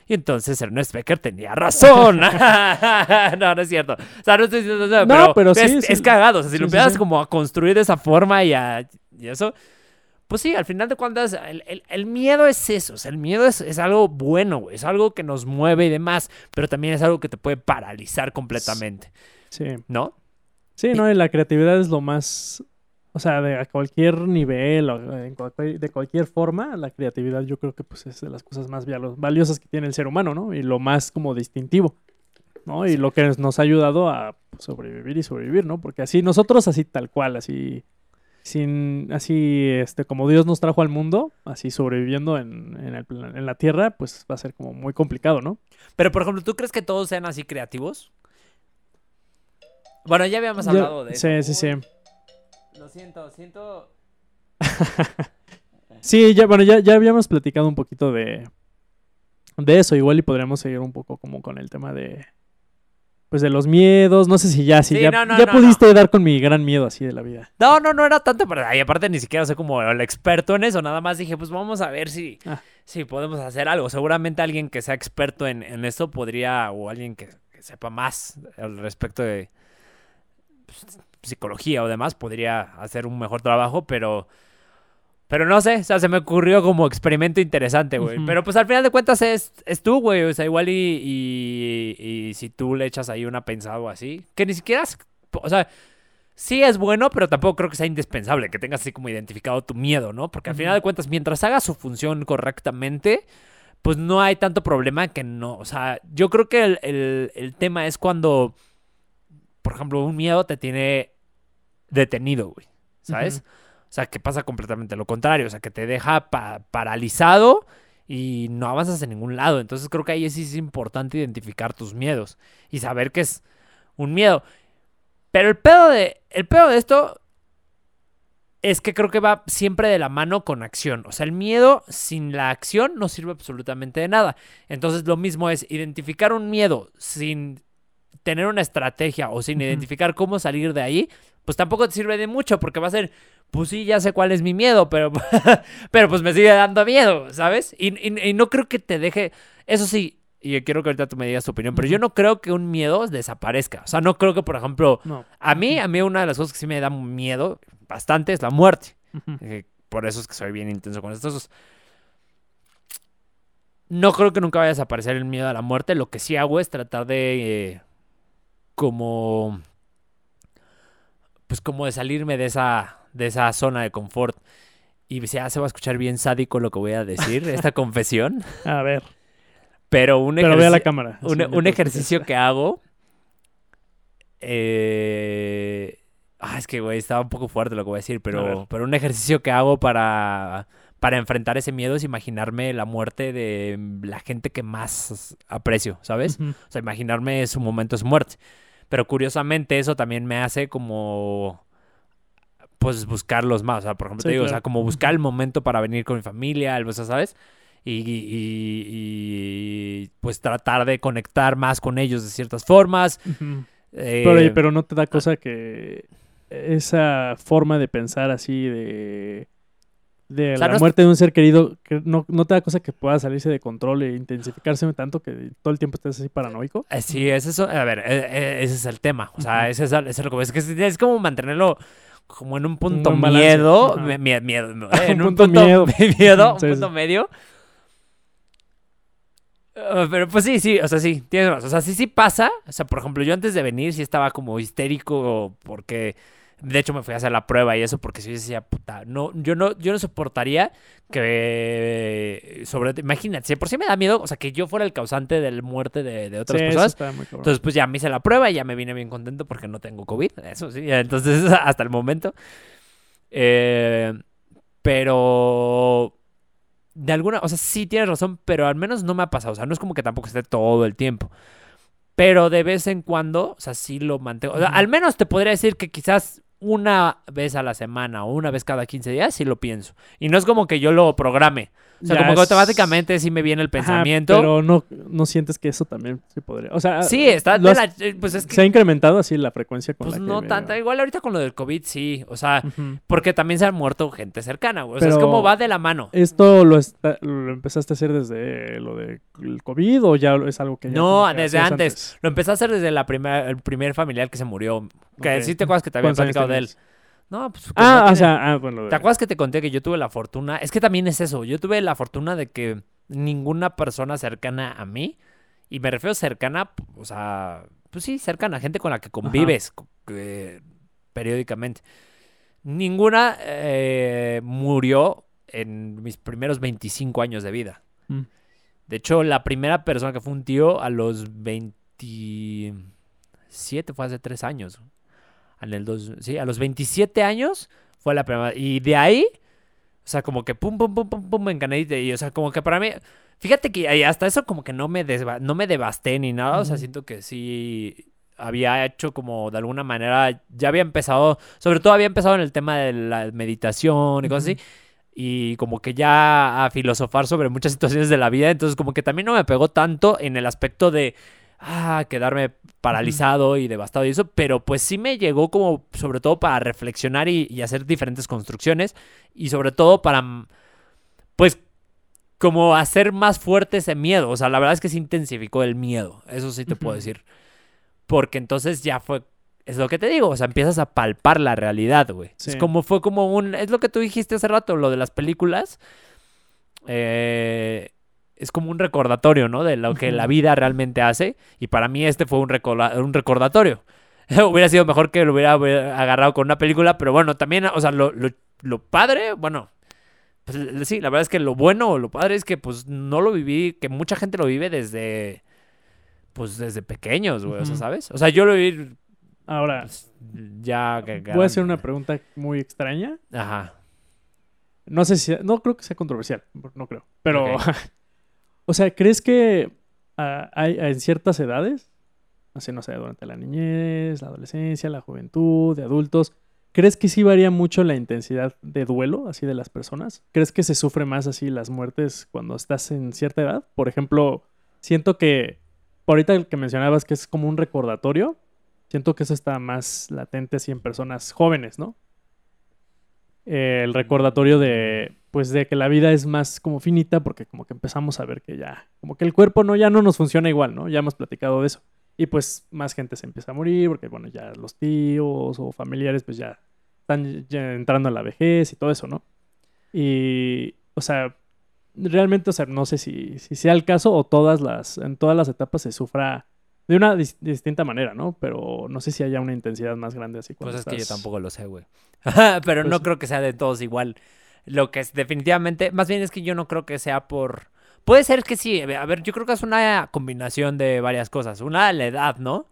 Y entonces Ernest Becker tenía razón. no, no es cierto. O sea, no estoy diciendo No, pero, pero es, sí, sí. es cagado. O sea, si lo empiezas como a construir de esa forma y, a- y eso, pues sí, al final de cuentas, el, el- el miedo es eso. O sea, el miedo es, es algo bueno, güey. Es algo que nos mueve y demás, pero también es algo que te puede paralizar completamente, Sí. ¿no? Sí, no, y la creatividad es lo más, o sea, de a cualquier nivel o de cualquier forma, la creatividad yo creo que pues es de las cosas más valiosas que tiene el ser humano, ¿no? Y lo más como distintivo, ¿no? Y lo que nos ha ayudado a sobrevivir y sobrevivir, ¿no? Porque así nosotros así tal cual, así sin así este como Dios nos trajo al mundo, así sobreviviendo en, en, el en la tierra, pues va a ser como muy complicado, ¿no? Pero, por ejemplo, ¿tú crees que todos sean así creativos? Bueno, ya habíamos Yo- hablado de eso. sí, sí, sí. Lo siento, siento... Sí, ya, bueno, ya, ya habíamos platicado un poquito de, de eso, igual y podríamos seguir un poco como con el tema de, pues de los miedos, no sé si ya, si Sí, ya, no, no, ya no, pudiste dar con mi gran miedo así de la vida. No, no, no era tanto, pero y aparte ni siquiera soy como el experto en eso, nada más dije, pues vamos a ver si, Ah. si podemos hacer algo. Seguramente alguien que sea experto en, en esto podría, o alguien que, que sepa más al respecto de pues, psicología o demás, podría hacer un mejor trabajo, pero... Pero no sé, o sea, se me ocurrió como experimento interesante, güey. Pero pues al final de cuentas es, es tú, güey. O sea, igual y, y, y si tú le echas ahí una pensado así, que ni siquiera es, o sea, sí es bueno, pero tampoco creo que sea indispensable que tengas así como identificado tu miedo, ¿no? Porque al final de cuentas, mientras haga su función correctamente, pues no hay tanto problema que no. O sea, yo creo que el, el- el tema es cuando, por ejemplo, un miedo te tiene detenido, güey. ¿Sabes? O sea, que pasa completamente lo contrario. O sea, que te deja pa- paralizado y no avanzas en ningún lado. Entonces creo que ahí sí es importante identificar tus miedos y saber que es un miedo. Pero el pedo de, el pedo de esto es que creo que va siempre de la mano con acción. O sea, el miedo sin la acción no sirve absolutamente de nada. Entonces lo mismo es identificar un miedo sin tener una estrategia o sin identificar cómo salir de ahí, pues tampoco te sirve de mucho porque va a ser, pues sí, ya sé cuál es mi miedo, pero, pero pues me sigue dando miedo, ¿sabes? Y, y- y no creo que te deje, eso sí, y quiero que ahorita tú me digas tu opinión, pero yo no creo que un miedo desaparezca. O sea, no creo que, por ejemplo, No. a mí, a mí una de las cosas que sí me da miedo bastante es la muerte. Eh, por eso es que soy bien intenso con estos. No creo que nunca vaya a desaparecer el miedo a la muerte. Lo que sí hago es tratar de. eh, como. Pues como de salirme de esa, de esa zona de confort. Y ya se va a escuchar bien sádico lo que voy a decir, esta confesión. A ver. Pero un, Pero ve a la cámara. un, así, un ejercicio que hago. eh, ah, es que, güey, estaba un poco fuerte lo que voy a decir, pero, pero un ejercicio que hago para, para enfrentar ese miedo es imaginarme la muerte de la gente que más aprecio, ¿sabes? O sea, imaginarme su momento de su muerte. Pero curiosamente eso también me hace como pues buscarlos más. O sea, por ejemplo, Sí, te digo, o sea, como buscar el momento para venir con mi familia, algo, o sea, ¿sabes? Y, y- y, pues tratar de conectar más con ellos de ciertas formas. Ujú. Eh, Pero, oye, pero no te da cosa que esa forma de pensar así de de O sea, la no es- muerte de un ser querido, que no, no te da cosa que pueda salirse de control e intensificarse tanto que todo el tiempo estés así paranoico. eh, Sí, es eso. A ver, eh, eh, ese es el tema. O sea, Ujú. ese es, ese es lo que es que es, como mantenerlo como en un punto balance. miedo, miedo, eh, en Un un punto punto miedo. miedo, un Sí, sí. punto medio. Ah, pero pues sí, sí, o sea, sí, tienes razón. O sea, sí, sí pasa. O sea, por ejemplo, yo antes de venir sí estaba como histérico porque, de hecho, me fui a hacer la prueba y eso porque sí decía, puta, no, yo no, yo no soportaría que, sobre, imagínate, si por sí me da miedo, o sea, que yo fuera el causante de la muerte de, de otras Sí, personas. Entonces, pues ya me hice la prueba y ya me vine bien contento porque no tengo COVID. Eso sí, entonces hasta el momento. Eh, pero de alguna, o sea, sí tienes razón, pero al menos no me ha pasado. O sea, no es como que tampoco esté todo el tiempo. Pero de vez en cuando, o sea, sí lo mantengo. O sea, al menos te podría decir que quizás una vez a la semana o una vez cada 15 días sí lo pienso. Y no es como que yo lo programe. O sea, Ya como que automáticamente sí me viene el Ajá, pensamiento. pero no, no sientes que eso también se podría. O sea, sí, está. de la- pues es que se ha incrementado así la frecuencia con Pues la que no me- tanta, igual ahorita con lo del COVID sí, o sea, porque también se han muerto gente cercana, güey. O sea, es como va de la mano. ¿Esto lo, está- lo empezaste a hacer desde lo del COVID o ya es algo que ya No, desde antes. Lo empecé a hacer desde la primera, el primer familiar que se murió. Que Ok. sí te acuerdas que te había ¿Cuántos años platicado de él. No, pues. que Ah, no o sea, ah, bueno. ¿Te acuerdas que te conté que yo tuve la fortuna? Es que también es eso. Yo tuve la fortuna de que ninguna persona cercana a mí, y me refiero cercana, o sea, pues sí, cercana, gente con la que convives periódicamente. Ninguna eh, murió en mis primeros 25 años de vida. Mm. De hecho, la primera persona que fue un tío a los 27 fue hace 3 años. En el dos, sí, a los 27 años fue la primera. Y de ahí, o sea, como que pum, pum, pum, pum, pum, me encané. Y, o sea, como que para mí, fíjate que hasta eso como que no me, no me devasté ni nada. O sea, siento que sí había hecho como de alguna manera, ya había empezado, sobre todo había empezado en el tema de la meditación y cosas así. Y como que ya a filosofar sobre muchas situaciones de la vida. Entonces como que también no me pegó tanto en el aspecto de, ah, quedarme paralizado y devastado y eso. Pero pues sí me llegó como sobre todo para reflexionar y, y hacer diferentes construcciones. Y sobre todo para, mm, pues, como hacer más fuerte ese miedo. O sea, la verdad es que se intensificó el miedo. Eso sí te puedo decir. Porque entonces ya fue es lo que te digo, o sea, empiezas a palpar la realidad, güey. Es Sí. como fue como un, es lo que tú dijiste hace rato, lo de las películas. Eh, es como un recordatorio, ¿no? De lo que la vida realmente hace. Y para mí este fue un, un recordatorio. hubiera sido mejor que lo hubiera, agarrado con una película, pero bueno, también, o sea, lo, lo, lo padre, bueno, pues sí, la verdad es que lo bueno o lo padre es que pues no lo viví, que mucha gente lo vive desde, pues desde pequeños, güey, o sea. ¿sabes? O sea, yo lo viví Ahora, pues, ya... que- voy a hacer una pregunta muy extraña. Ajá. No sé si, no creo que sea controversial, no creo. Pero. o sea, ¿crees que ah, hay en ciertas edades, así no sé, durante la niñez, la adolescencia, la juventud, de adultos, ¿crees que sí varía mucho la intensidad de duelo, así de las personas? ¿Crees que se sufre más así las muertes cuando estás en cierta edad? Por ejemplo, siento que, por ahorita el que mencionabas que es como un recordatorio, siento que eso está más latente así en personas jóvenes, ¿no? El recordatorio de pues de que la vida es más como finita porque como que empezamos a ver que ya como que el cuerpo no ya no nos funciona igual, ¿no? Ya hemos platicado de eso. Y pues más gente se empieza a morir porque bueno, ya los tíos o familiares pues ya están entrando a la vejez y todo eso, ¿no? Y o sea, realmente, o sea, no sé si, si sea el caso o todas las en todas las etapas se sufra De una dis- distinta manera, ¿no? Pero no sé si haya una intensidad más grande así cuando Pues es que yo tampoco lo sé, güey. Pero Pues no creo que sea de todos igual. Lo que es definitivamente, más bien es que yo no creo que sea por... Puede ser que sí, a ver, yo creo que es una combinación de varias cosas. Una, la edad, ¿no?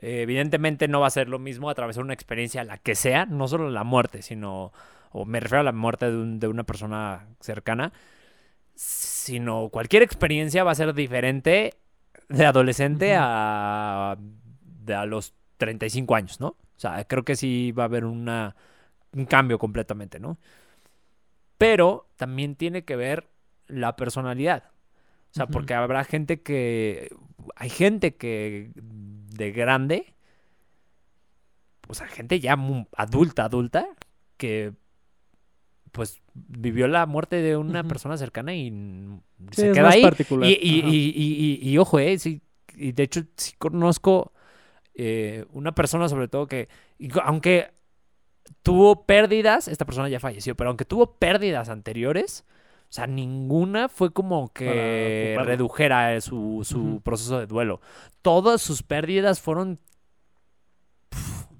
Eh, evidentemente no va a ser lo mismo atravesar una experiencia, la que sea, no solo la muerte, sino, o me refiero a la muerte de, un- de una persona cercana, sino cualquier experiencia va a ser diferente de adolescente a, de a los 35 años, ¿no? O sea, creo que sí va a haber una, un cambio completamente, ¿no? Pero también tiene que ver la personalidad. O sea, porque habrá gente que... Hay gente que de grande, o sea, gente ya adulta, adulta, que pues vivió la muerte de una persona cercana y Sí, se queda ahí. particular. Y, y- y- ojo, eh, sí, y de hecho sí conozco eh, una persona sobre todo que, aunque tuvo pérdidas, esta persona ya falleció, pero aunque tuvo pérdidas anteriores, o sea, ninguna fue como que redujera eh, su, su proceso de duelo. Todas sus pérdidas fueron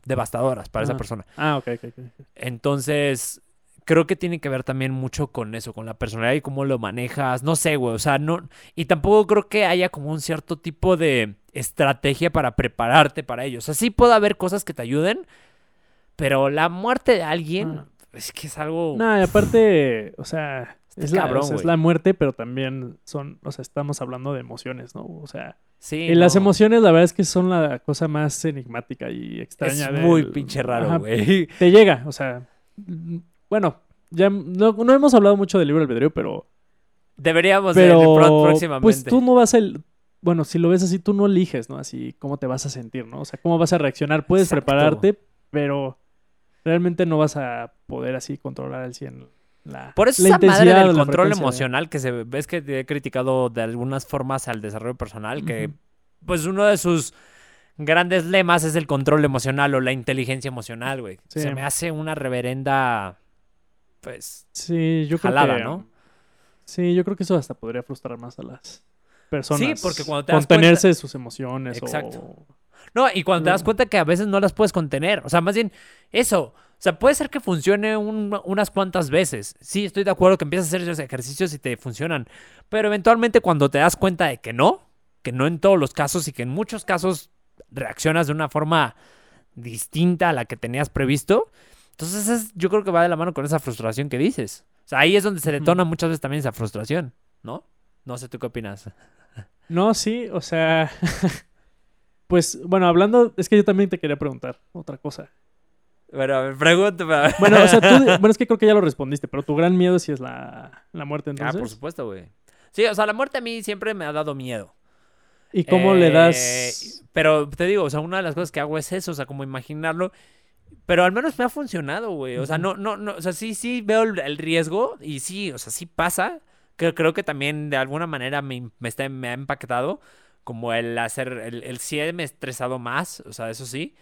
devastadoras para esa persona. Ah, ok, ok, ok. Entonces, creo que tiene que ver también mucho con eso, con la personalidad y cómo lo manejas. No sé, güey. O sea, no. Y tampoco creo que haya como un cierto tipo de estrategia para prepararte para ello. O sea, sí puede haber cosas que te ayuden, pero la muerte de alguien Ah. es que es algo. No, y aparte, o sea, es la, cabrón, o sea, es la muerte, pero también son, o sea, estamos hablando de emociones, ¿no? O sea, sí, y las no. emociones, la verdad es que son la cosa más enigmática y extraña. Es del- muy pinche raro, güey. Te llega, o sea, bueno, ya no, no hemos hablado mucho del libro albedrío, pero, Deberíamos de- de pero próximamente. pues tú no vas a, el- bueno, si lo ves así, tú no eliges, ¿no? Así, cómo te vas a sentir, ¿no? O sea, cómo vas a reaccionar. Puedes Exacto. prepararte, pero realmente no vas a poder así controlar al 100 la Por eso la esa madre del control emocional que se ves que he criticado de algunas formas al desarrollo personal, que pues uno de sus grandes lemas es el control emocional o la inteligencia emocional, güey. Sí. Se me hace una reverenda, pues, Sí, yo creo jalada, que, ¿no? Sí, yo creo que eso hasta podría frustrar más a las personas. porque cuando te das Contenerse de sus emociones Exacto. o... No, y cuando te das cuenta que a veces no las puedes contener, o sea, más bien eso. O sea, puede ser que funcione un- unas cuantas veces. Sí, estoy de acuerdo que empiezas a hacer esos ejercicios y te funcionan. Pero eventualmente cuando te das cuenta de que no, que no en todos los casos y que en muchos casos reaccionas de una forma distinta a la que tenías previsto, entonces es- yo creo que va de la mano con esa frustración que dices. O sea, ahí es donde se detona muchas veces también esa frustración, ¿no? No sé, ¿tú qué opinas? No, sí, o sea... pues, bueno, hablando... Es que yo también te quería preguntar otra cosa. Ver, pregúntame. Bueno, o sea, tú... Bueno, es que creo que ya lo respondiste, pero tu gran miedo sí es la, la muerte, Ah, entonces. por supuesto, güey. Sí, o sea, la muerte a mí siempre me ha dado miedo. ¿Y cómo le Eh, das...? Pero te digo, o sea, una de las cosas que hago es eso, o sea, como imaginarlo. Pero al menos me ha funcionado, güey. O sea, no, no, no, o sea, sí, sí veo el, el riesgo y sí, o sea, sí pasa. Creo, creo que también de alguna manera me, me, está, me ha empaquetado como el hacer, el, el sí me he estresado más, o sea, eso sí.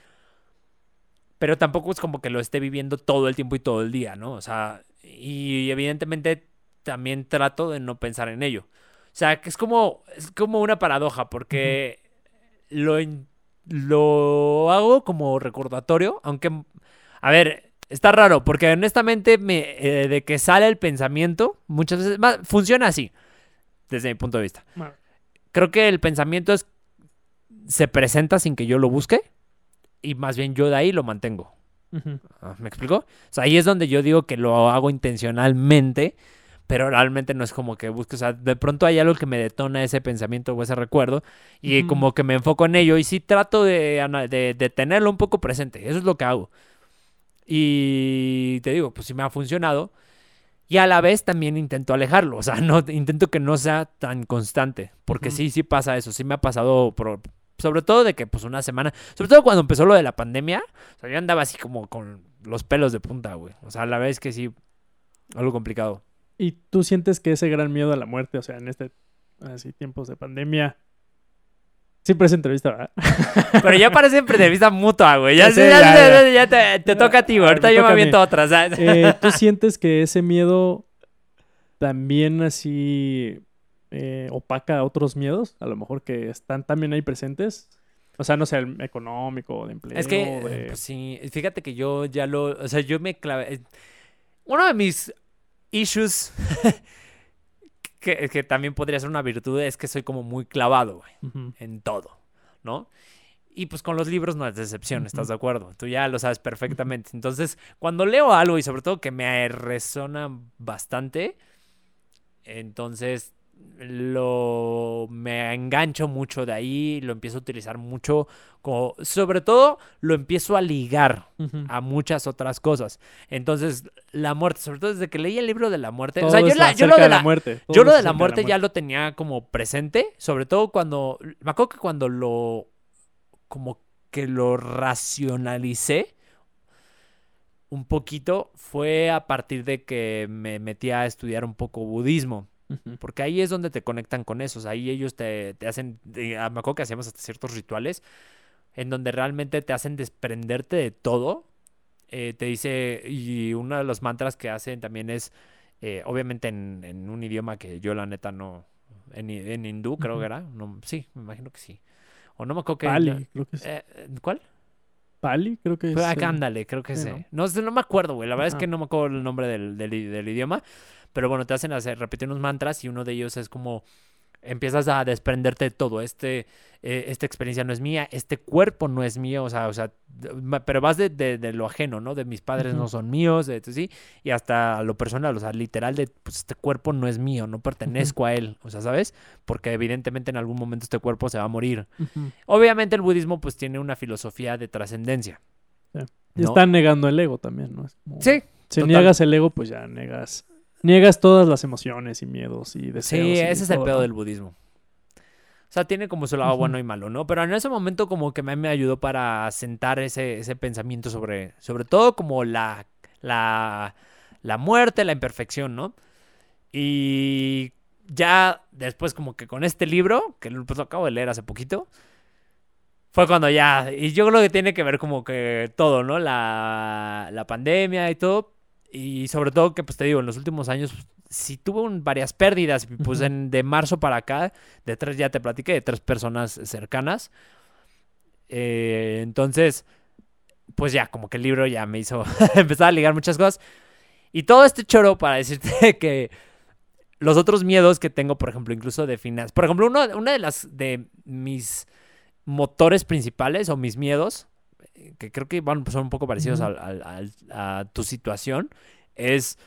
Pero tampoco es como que lo esté viviendo todo el tiempo y todo el día, ¿no? O sea, y evidentemente también trato de no pensar en ello. O sea, que es como, es como una paradoja, porque lo, in- lo hago como recordatorio, aunque, a ver, está raro, porque honestamente me, eh, de que sale el pensamiento, muchas veces, más, funciona así, desde mi punto de vista. Bueno, Creo que el pensamiento es, se presenta sin que yo lo busque, y más bien yo de ahí lo mantengo. Ah, ¿Me explico? O sea, ahí es donde yo digo que lo hago intencionalmente, pero realmente no es como que busque, o sea, de pronto hay algo que me detona ese pensamiento o ese recuerdo y Ujú. como que me enfoco en ello y sí trato de, de, de tenerlo un poco presente, eso es lo que hago. Y te digo, pues sí me ha funcionado y a la vez también intento alejarlo, o sea, no intento que no sea tan constante, porque Ujú. sí, sí pasa eso, sí me ha pasado, por- sobre todo de que pues una semana, sobre todo cuando empezó lo de la pandemia, o sea, yo andaba así como con los pelos de punta, güey. O sea, a la vez que sí, algo complicado. ¿Y tú sientes que ese gran miedo a la muerte, o sea, en este así tiempos de pandemia, siempre es entrevista, ¿verdad? Pero ya parece entrevista mutua, güey. Ya, Ya ya, te, te toca a ti, güey. Ah, Ahorita me yo me a aviento otra, ¿sabes? Eh, ¿Tú sientes que ese miedo también así eh, opaca otros miedos, a lo mejor que están también ahí presentes. O sea, no sé, el económico, de empleo. Es que, de- pues sí, fíjate que yo ya lo, o sea, yo me clavé. eh, Uno de mis issues, que, que también podría ser una virtud, es que soy como muy clavado, güey, en todo, ¿no? Y pues con los libros no es decepción, ¿estás de acuerdo? Tú ya lo sabes perfectamente. Entonces, cuando leo algo y sobre todo que me resona bastante, entonces lo me engancho mucho de ahí, lo empiezo a utilizar mucho, como, sobre todo lo empiezo a ligar a muchas otras cosas. Entonces, la muerte, sobre todo desde que leí el libro de la muerte, Todo o sea, yo, es la- yo lo de la, muerte. yo lo de la muerte ya lo tenía como presente, sobre todo cuando, me acuerdo que cuando lo, como que lo racionalicé un poquito, fue a partir de que me metí a estudiar un poco budismo. Porque ahí es donde te conectan con esos. Ahí ellos te, te hacen. eh, ah, Me acuerdo que hacíamos hasta ciertos rituales en donde realmente te hacen desprenderte de todo. Eh, te dice. Y uno de los mantras que hacen también es. eh, obviamente en, en un idioma que yo la neta no. En, hi- en hindú creo que era. No, sí, me imagino que sí. O no me acuerdo que. Pali, creo que eh, ¿Cuál? Pali, creo que es. Fue eh, acá, ándale, creo que sí. ¿no? No no me acuerdo, güey. La verdad es que no me acuerdo el nombre del, del idioma. Pero bueno, te hacen hacer, repetir unos mantras y uno de ellos es como empiezas a desprenderte de todo. Este, eh, esta experiencia no es mía, este cuerpo no es mío, o sea, o sea, pero vas de, de- de lo ajeno, ¿no? De mis padres no son míos, de, sí, y hasta lo personal, o sea, literal de, pues este cuerpo no es mío, no pertenezco a él, o sea, ¿sabes? Porque evidentemente en algún momento este cuerpo se va a morir. Obviamente el budismo pues tiene una filosofía de trascendencia. Y ¿no? están negando el ego también, ¿no? Es como- Sí, Si total. niegas el ego, pues ya niegas. Niegas todas las emociones y miedos y deseos. Sí, y ese es el pedo del budismo. O sea, tiene como su lado bueno y malo, ¿no? Pero en ese momento como que me, me ayudó para sentar ese, ese pensamiento sobre, sobre todo como la, la, la muerte, la imperfección, ¿no? Y ya después como que con este libro, que lo, pues, lo acabo de leer hace poquito, fue cuando ya, y yo creo que tiene que ver como que todo, ¿no? La, la pandemia y todo, y sobre todo que pues te digo, en los últimos años pues, sí tuve un- varias pérdidas, pues en, de marzo para acá, de tres, ya te platiqué, de tres personas cercanas. Eh, entonces, pues ya, como que el libro ya me hizo empezar a ligar muchas cosas. Y todo este choro para decirte que los otros miedos que tengo, por ejemplo, incluso de finanzas. Por ejemplo, uno, una de las de mis motores principales o mis miedos, que creo que van, son un poco parecidos Ujú. al- al- al- a tu situación, es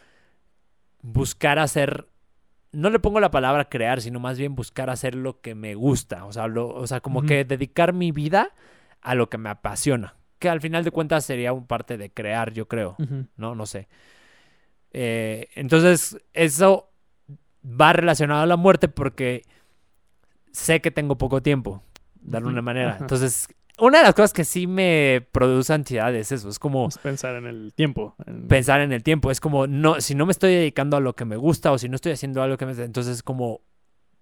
buscar hacer. No le pongo la palabra crear, sino más bien buscar hacer lo que me gusta. O sea, lo- o sea como que dedicar mi vida a lo que me apasiona. Que al final de cuentas sería un parte de crear, yo creo. ¿no? No sé. Eh, entonces, eso va relacionado a la muerte porque sé que tengo poco tiempo, de alguna manera. Entonces, una de las cosas que sí me produce ansiedad es eso, es como Es pensar en el tiempo. en- pensar en el tiempo, es como, no, si no me estoy dedicando a lo que me gusta o si no estoy haciendo algo que me... Entonces, es como,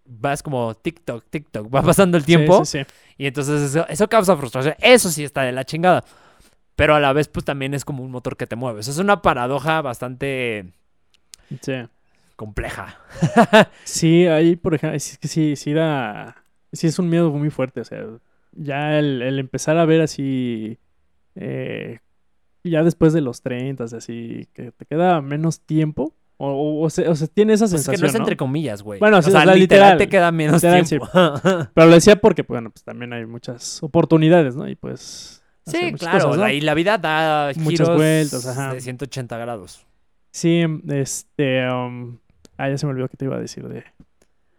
vas como TikTok, TikTok, va pasando el Sí, tiempo sí, sí. y entonces eso, eso causa frustración. Eso sí está de la chingada. Pero a la vez, pues también es como un motor que te mueve. Eso es una paradoja bastante Sí. compleja. Sí, ahí, por ejemplo, sí, sí da. Sí, es un miedo muy fuerte. O sea, ya el, el empezar a ver así. eh, ya después de los 30, así, que te queda menos tiempo. O, o, o se, o se tiene esa Pues es sensación. que no es entre comillas, güey. Bueno, o sea, sea, literal, literal, te queda menos literal, sí. tiempo. Pero lo decía porque, bueno, pues también hay muchas oportunidades, ¿no? Y pues. sí, muchas claro. cosas, ¿no? la- y la vida da Muchas giros vueltas, ajá. de 180 grados. Sí, este. um, ah, ya se me olvidó que te iba a decir de.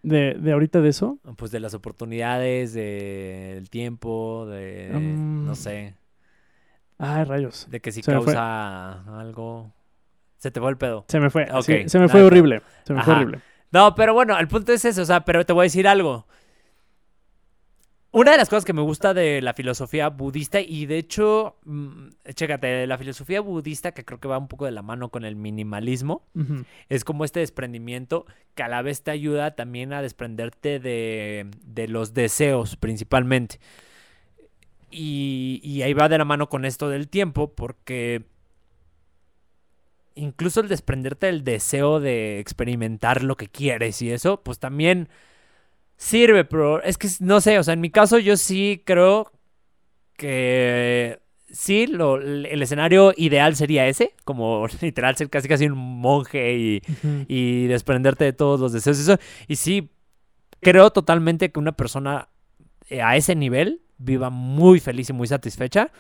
De, de ahorita de eso. Pues de las oportunidades, del tiempo, de... Mm. no sé. Ay, rayos. De que si Se causa algo... Se te fue el pedo. Se me fue. Ok, sí, se me fue de horrible. Se me fue horrible. No, pero bueno, el punto es eso, o sea, pero te voy a decir algo. Una de las cosas que me gusta de la filosofía budista, y de hecho, mm, chécate, la filosofía budista, que creo que va un poco de la mano con el minimalismo, es como este desprendimiento que a la vez te ayuda también a desprenderte de, de los deseos principalmente. Y, y ahí va de la mano con esto del tiempo, porque incluso el desprenderte del deseo de experimentar lo que quieres y eso, pues también sirve, pero es que no sé, o sea, en mi caso yo sí creo que sí, lo, el escenario ideal sería ese, como literal ser casi casi un monje y, y desprenderte de todos los deseos y eso. Y sí, creo totalmente que una persona eh, a ese nivel viva muy feliz y muy satisfecha.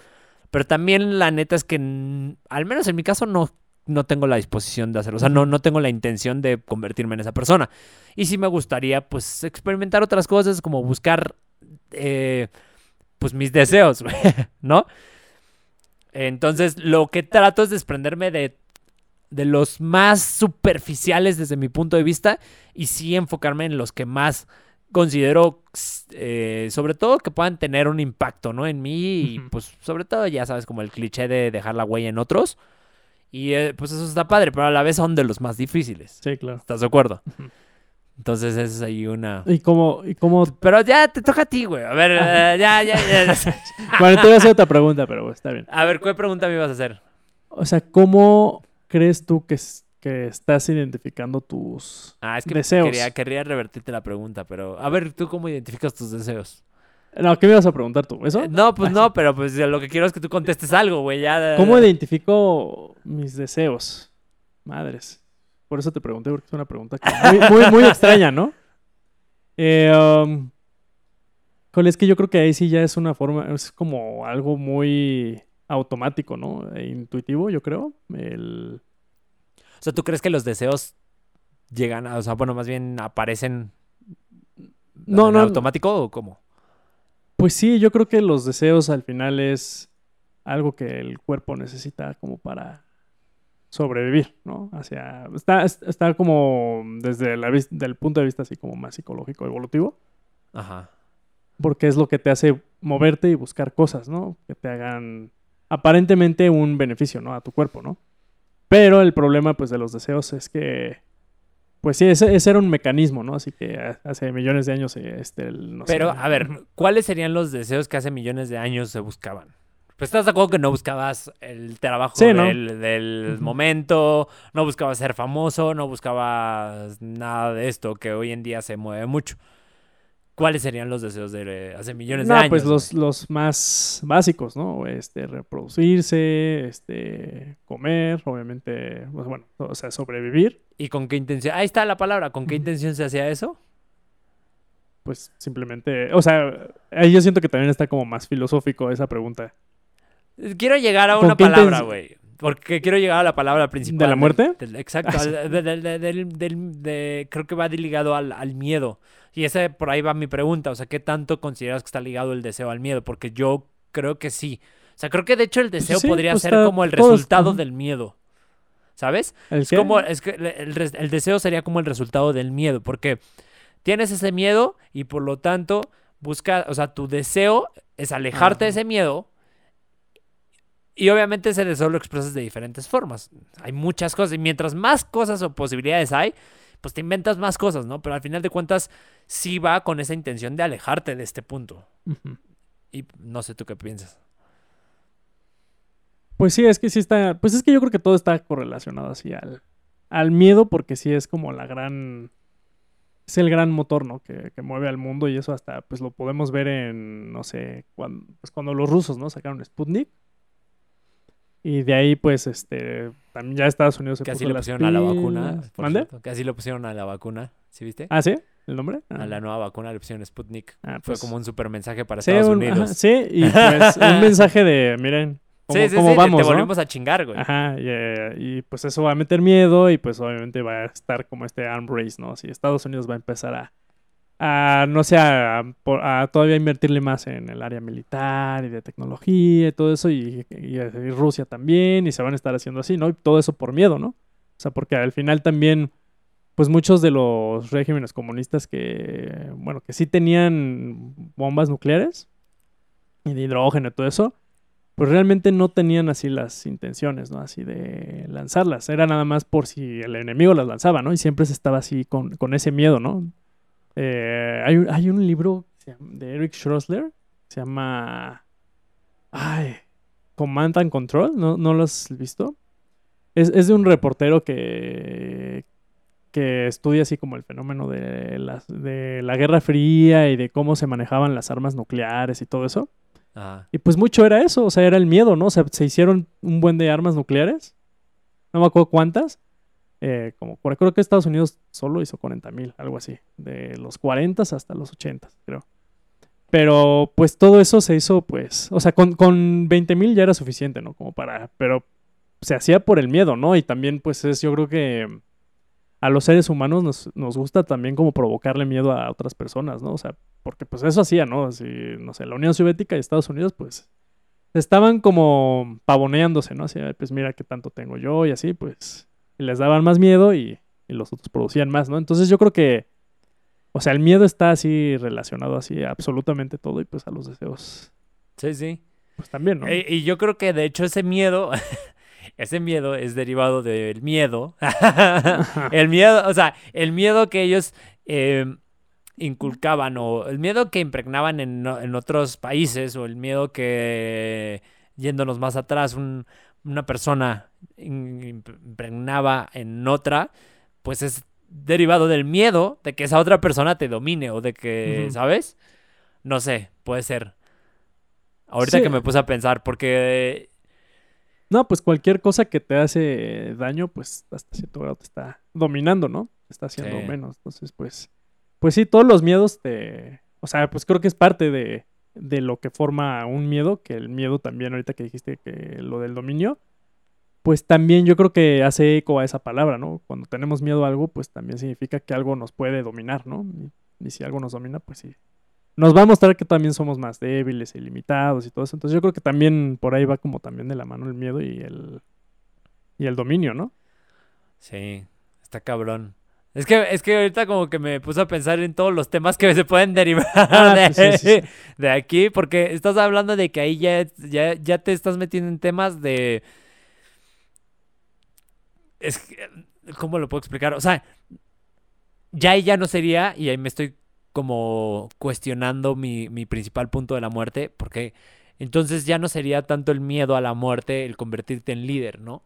Pero también la neta es que, al menos en mi caso, no, no tengo la disposición de hacerlo. O sea, no, no tengo la intención de convertirme en esa persona. Y sí me gustaría, pues, experimentar otras cosas, como buscar, eh, pues, mis deseos, ¿no? Entonces, lo que trato es desprenderme de, de los más superficiales desde mi punto de vista y sí enfocarme en los que más considero, eh, sobre todo, que puedan tener un impacto, ¿no? En mí y, pues, sobre todo, ya sabes, como el cliché de dejar la huella en otros. Y, eh, pues, eso está padre, pero a la vez son de los más difíciles. Sí, claro. ¿Estás de acuerdo? Entonces, esa es ahí una... Y como, y como, Pero ya te toca a ti, güey. A ver, eh, ya, ya, ya. bueno, te voy a hacer otra pregunta, pero está bien. A ver, ¿qué pregunta me ibas a hacer? O sea, ¿cómo crees tú que, que estás identificando tus Ah, es que deseos? Quería, quería revertirte la pregunta, pero... A ver, ¿tú cómo identificas tus deseos? No, ¿qué me ibas a preguntar tú? ¿Eso? Eh, No, pues Ah, no, pero pues lo que quiero es que tú contestes algo, güey. Ya... ¿Cómo identifico mis deseos? Madres. Por eso te pregunté, porque es una pregunta que muy, muy, muy extraña, ¿no? Eh, um, es que yo creo que ahí sí ya es una forma, es como algo muy automático, ¿no? E intuitivo, yo creo. El... O sea, ¿tú crees que los deseos llegan a... O sea, bueno, más bien aparecen... No, en no. automático o cómo? Pues sí, yo creo que los deseos al final es algo que el cuerpo necesita como para sobrevivir, ¿no? Hacia, está, está como desde del punto de vista así como más psicológico, evolutivo, Ajá. porque es lo que te hace moverte y buscar cosas, ¿no? Que te hagan aparentemente un beneficio, ¿no? A tu cuerpo, ¿no? Pero el problema, pues, de los deseos es que, pues sí, ese, ese era un mecanismo, ¿no? Así que ha- hace millones de años, eh, este, el- no sé, Pero, a ver, ¿cuáles serían los deseos que hace millones de años se buscaban? Pues estás de acuerdo que no buscabas el trabajo Sí, ¿no? del, momento, no buscabas ser famoso, no buscabas nada de esto que hoy en día se mueve mucho. ¿Cuáles serían los deseos de hace millones No, de años? pues los, los más básicos, ¿no? Este, reproducirse, este, comer, obviamente, pues, bueno, o sea, sobrevivir, ¿Y con qué intención? Ahí está la palabra. ¿Con qué intención se hacía eso? pues simplemente, o sea, ahí yo siento que también está como más filosófico esa pregunta. Quiero llegar a ¿Con una palabra, güey. Porque quiero llegar a la palabra principal. ¿De la del- muerte? del- exacto. Ah, sí. del- del- de- creo que va ligado al, al miedo. Y ese por ahí va mi pregunta. O sea, ¿qué tanto consideras que está ligado el deseo al miedo? Porque yo creo que sí. O sea, creo que de hecho el deseo sí, podría pues ser como el todos- resultado del miedo. ¿Sabes? ¿El Es qué? como, es que el, deseo sería como el resultado del miedo, porque tienes ese miedo y por lo tanto busca, o sea, tu deseo es alejarte de ese miedo y obviamente ese deseo lo expresas de diferentes formas. Hay muchas cosas y mientras más cosas o posibilidades hay, pues te inventas más cosas, ¿no? Pero al final de cuentas sí va con esa intención de alejarte de este punto. Y no sé tú qué piensas. Pues sí, es que sí está, pues es que yo creo que todo está correlacionado así al, al miedo, porque sí es como la gran, es el gran motor, ¿no? Que, que mueve al mundo y eso hasta, pues lo podemos ver en, no sé, cuando, pues cuando los rusos, ¿no? Sacaron Sputnik. Y de ahí, pues, este, también ya Estados Unidos se así puso le pusieron a la vacuna. ¿Mande? así le pusieron a la vacuna. ¿Sí viste? Ah, ¿sí? ¿El nombre? Ah, A la nueva vacuna le pusieron Sputnik. ah, Fue pues, como un super mensaje para sí, Estados un- Unidos. ajá, sí, y pues un mensaje de, miren, cómo, sí, sí, cómo sí, te- vamos, te ¿no? volvimos a chingar, güey. Ajá, y, eh, y, pues eso va a meter miedo y pues obviamente va a estar como este arm race, ¿no? Si Estados Unidos va a empezar a, a no sé, a, a todavía invertirle más en el área militar y de tecnología y todo eso, y, y- y Rusia también, y se van a estar haciendo así, ¿no? Y todo eso por miedo, ¿no? O sea, porque al final también, pues muchos de los regímenes comunistas que, bueno, que sí tenían bombas nucleares y de hidrógeno y todo eso, pues realmente no tenían así las intenciones, ¿no? Así de lanzarlas. Era nada más por si el enemigo las lanzaba, ¿no? Y siempre se estaba así con, con ese miedo, ¿no? Eh, hay, un- hay un libro de Eric Schroessler, se llama... Ay, Command and Control, ¿no, ¿no lo has visto? Es, es de un reportero que, que estudia así como el fenómeno de, las, de la Guerra Fría y de cómo se manejaban las armas nucleares y todo eso. Ajá. Y pues mucho era eso, o sea, era el miedo, ¿no? O sea, se hicieron un buen de armas nucleares. No me acuerdo cuántas. Eh, como por creo que Estados Unidos solo hizo 40 mil, algo así. De los 40 hasta los 80, creo. Pero pues todo eso se hizo, pues, o sea, con, con 20 mil ya era suficiente, ¿no? Como para, pero se hacía por el miedo, ¿no? Y también pues es, yo creo que a los seres humanos nos, nos gusta también como provocarle miedo a otras personas, ¿no? O sea, porque pues eso hacía, ¿no? Si, no sé, la Unión Soviética y Estados Unidos, pues estaban como pavoneándose, ¿no? Así, "Ay, pues mira qué tanto tengo yo y así, pues les daban más miedo y, y los otros producían más, ¿no? Entonces yo creo que, o sea, el miedo está así relacionado así a absolutamente todo y pues a los deseos, Sí, sí. pues también, ¿no? Y, y yo creo que de hecho ese miedo, ese miedo es derivado del miedo. el miedo, o sea, el miedo que ellos eh, inculcaban o el miedo que impregnaban en, en otros países o el miedo que, yéndonos más atrás, un- una persona impregnaba en otra, pues es derivado del miedo de que esa otra persona te domine o de que. ¿sabes? No sé, puede ser. Ahorita Sí. que me puse a pensar, porque No, pues cualquier cosa que te hace daño, pues hasta cierto grado te está dominando, ¿no? Te está haciendo Sí. menos. Entonces, pues, pues sí, todos los miedos te, o sea, pues creo que es parte de, de lo que forma un miedo, que el miedo también, ahorita que dijiste que lo del dominio, pues también yo creo que hace eco a esa palabra, ¿no? Cuando tenemos miedo a algo, pues también significa que algo nos puede dominar, ¿no? Y, y si algo nos domina, pues sí. Nos va a mostrar que también somos más débiles y limitados y todo eso. Entonces yo creo que también por ahí va como también de la mano el miedo y el, y el dominio, ¿no? sí, está cabrón. Es que, es que ahorita como que me puse a pensar en todos los temas que se pueden derivar Ah, de, sí, sí, sí. de aquí, porque estás hablando de que ahí ya, ya, ya te estás metiendo en temas de... Es que, ¿Cómo lo puedo explicar? O sea, ya ya no sería, y ahí me estoy como cuestionando mi, mi principal punto de la muerte, porque entonces ya no sería tanto el miedo a la muerte el convertirte en líder, ¿no? O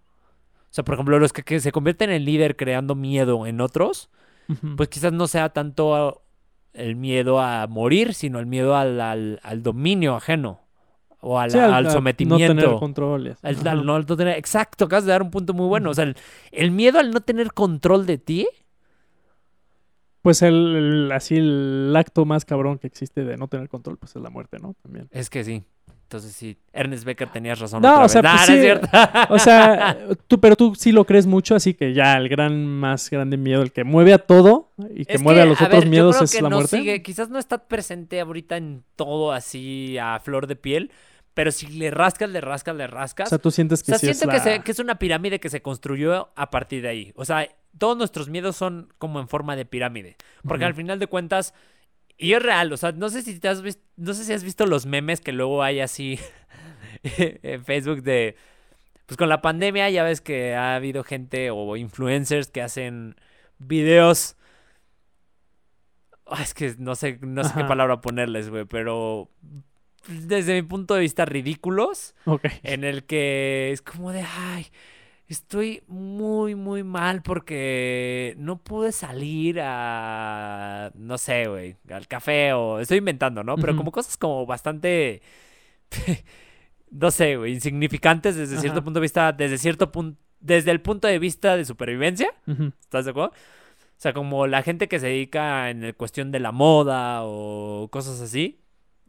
sea, por ejemplo, los que, que se convierten en líder creando miedo en otros, pues quizás no sea tanto el miedo a morir, sino el miedo al, al- al dominio ajeno o al, Sí, al a sometimiento. No tener. Al- al no tener- exacto, acabas de dar un punto muy bueno. O sea, el, el miedo al no tener control de ti, Pues el, el- así el acto más cabrón que existe de no tener control, pues es la muerte, ¿no? También. es que sí. Entonces sí, Ernest Becker tenías razón. No, otra o sea, vez. pues sí, es cierto. O sea, tú, pero tú sí lo crees mucho, así que ya el gran, más grande miedo, el que mueve a todo y que Es mueve a los otros miedos creo es que la no muerte. sigue- quizás no está presente ahorita en todo así a flor de piel, pero si le rascas, le rascas, le rascas. O sea, tú sientes O que sea, sí es que, la- se- que es una pirámide que se construyó a partir de ahí. O sea, todos nuestros miedos son como en forma de pirámide. Porque al final de cuentas, y es real, o sea, no sé si te has visto, no sé si has visto los memes que luego hay así en Facebook de. Pues con la pandemia ya ves que ha habido gente o influencers que hacen videos. Es que no sé, no sé qué palabra ponerles, güey, pero desde mi punto de vista ridículos Ok. en el que es como de, ay, estoy muy, muy mal porque no pude salir a, no sé, güey, al café o estoy inventando, ¿no? Pero como cosas como bastante, no sé, güey, insignificantes desde cierto punto de vista, desde cierto punto, desde el punto de vista de supervivencia. ¿Estás de acuerdo? O sea, como la gente que se dedica en el cuestión de la moda o cosas así.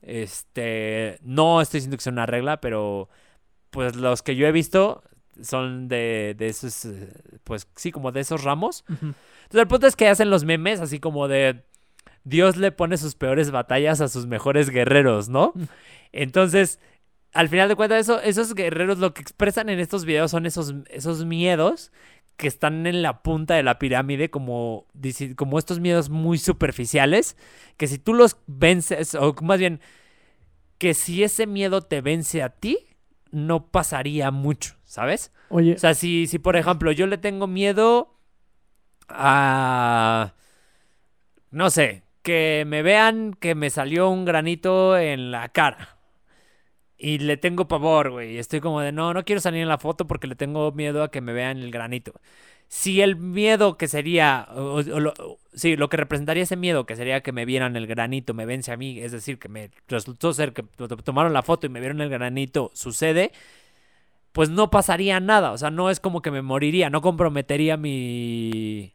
Este, no estoy diciendo que sea una regla, pero pues los que yo he visto son de, de esos, eh, pues sí, como de esos ramos. Entonces el punto es que hacen los memes así como de Dios le pone sus peores batallas a sus mejores guerreros, ¿no? Entonces, al final de cuentas, eso, esos guerreros lo que expresan en estos videos son esos, esos miedos que están en la punta de la pirámide, como, como estos miedos muy superficiales, que si tú los vences, o más bien, que si ese miedo te vence a ti, no pasaría mucho, ¿sabes? Oye, O sea, si, si por ejemplo yo le tengo miedo a... No sé, que me vean que me salió un granito en la cara. Y le tengo pavor, güey. Estoy como de, no, no quiero salir en la foto porque le tengo miedo a que me vean el granito. Si el miedo que sería, o, sí, lo que representaría ese miedo que sería que me vieran el granito, me vence a mí, es decir, que me resultó ser que tomaron la foto y me vieron el granito, sucede, pues no pasaría nada. O sea, no es como que me moriría, no comprometería mi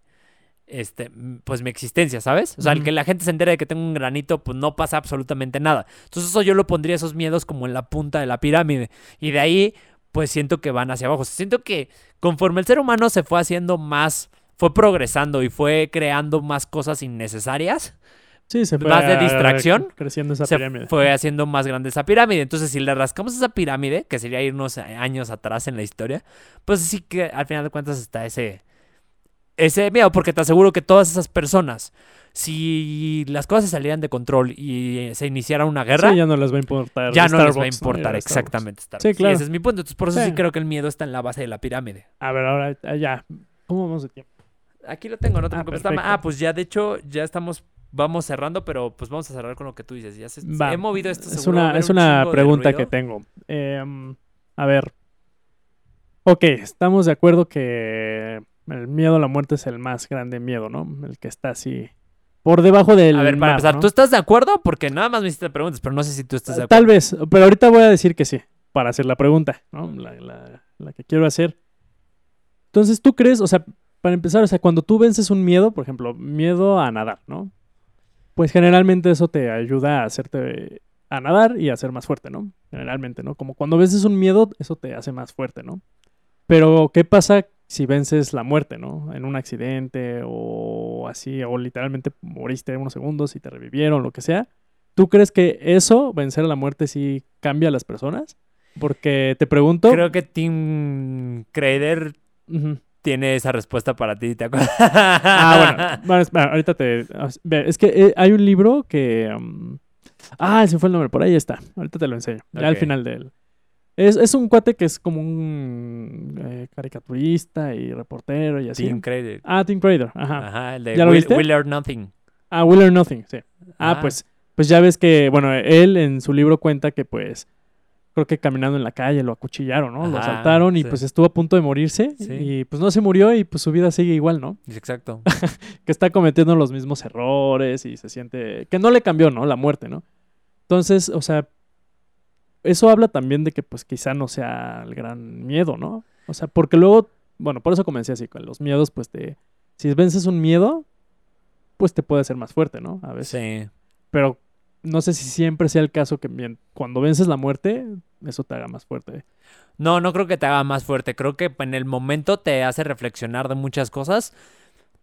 este, pues mi existencia, ¿sabes? O sea, el que la gente se entere de que tengo un granito, pues no pasa absolutamente nada. Entonces eso yo lo pondría esos miedos como en la punta de la pirámide. Y de ahí, pues siento que van hacia abajo. siento que conforme el ser humano se fue haciendo más, fue progresando y fue creando más cosas innecesarias. Sí, se fue más de distracción. Creciendo esa se pirámide. fue haciendo más grande esa pirámide. Entonces, si le rascamos esa pirámide, que sería irnos años atrás en la historia, pues sí que al final de cuentas está ese ese miedo, porque te aseguro que todas esas personas, si las cosas se salieran de control y se iniciara una guerra, Sí, ya no les va a importar. ya no les va a importar exactamente. Sí, Starbucks. Y claro. ese es mi punto. Entonces, por eso sí. Sí. creo que el miedo está en la base de la pirámide. A ver, ahora ah, ya. ¿Cómo vamos de tiempo? Aquí lo tengo, no te Ah, preocupes. Ah, pues ya de hecho, ya estamos, vamos cerrando, pero pues vamos a cerrar con lo que tú dices. Ya se, Va. he movido esto. Es una, es un una pregunta que tengo. Em, a ver. Ok, estamos de acuerdo que el miedo a la muerte es el más grande miedo, ¿no? El que está así por debajo del A ver, para mar, empezar, ¿no? ¿tú estás de acuerdo? Porque nada más me hiciste preguntas, pero no sé si tú estás de acuerdo. Tal vez, pero ahorita voy a decir que sí, para hacer la pregunta, ¿no? La, la- la que quiero hacer. Entonces, ¿tú crees, o sea, para empezar, o sea, cuando tú vences un miedo, por ejemplo, miedo a nadar, ¿no? Pues generalmente eso te ayuda a hacerte a nadar y a ser más fuerte, ¿no? Generalmente, ¿no? Como cuando vences un miedo, eso te hace más fuerte, ¿no? Pero, ¿qué pasa si vences la muerte, ¿no? En un accidente o así, o literalmente moriste unos segundos y te revivieron, lo que sea. ¿Tú crees que eso, vencer a la muerte, sí cambia a las personas? Porque te pregunto. Creo que Tim Crader tiene esa respuesta para ti, ¿te acuerdas? Ah, bueno. bueno, ahorita te. Es que eh, hay un libro que. um, ah, ese fue el nombre, por ahí está. Ahorita te lo enseño. Ya al final de él. Es, es un cuate que es como un eh, caricaturista y reportero y así. Tim Crader. Ah, Tim Crader. Ajá. Ajá, el de ¿Ya lo Will, viste? Will or Nothing. Ah, Will or Nothing, sí. Ah, pues, pues ya ves que, bueno, él en su libro cuenta que pues creo que caminando en la calle lo acuchillaron, ¿no? lo Ajá, asaltaron y sí. pues estuvo a punto de morirse Sí. y pues no se murió y pues su vida sigue igual, ¿no? Exacto. Que está cometiendo los mismos errores y se siente que no le cambió, ¿no? La muerte, ¿no? Entonces, o sea, eso habla también de que pues quizá no sea el gran miedo, ¿no? O sea, porque luego, bueno, por eso comencé así con los miedos, pues te si vences un miedo, pues te puede hacer más fuerte, ¿no? A veces. Sí. Pero no sé si siempre sea el caso que bien, cuando vences la muerte, eso te haga más fuerte. No, no creo que te haga más fuerte. Creo que en el momento te hace reflexionar de muchas cosas,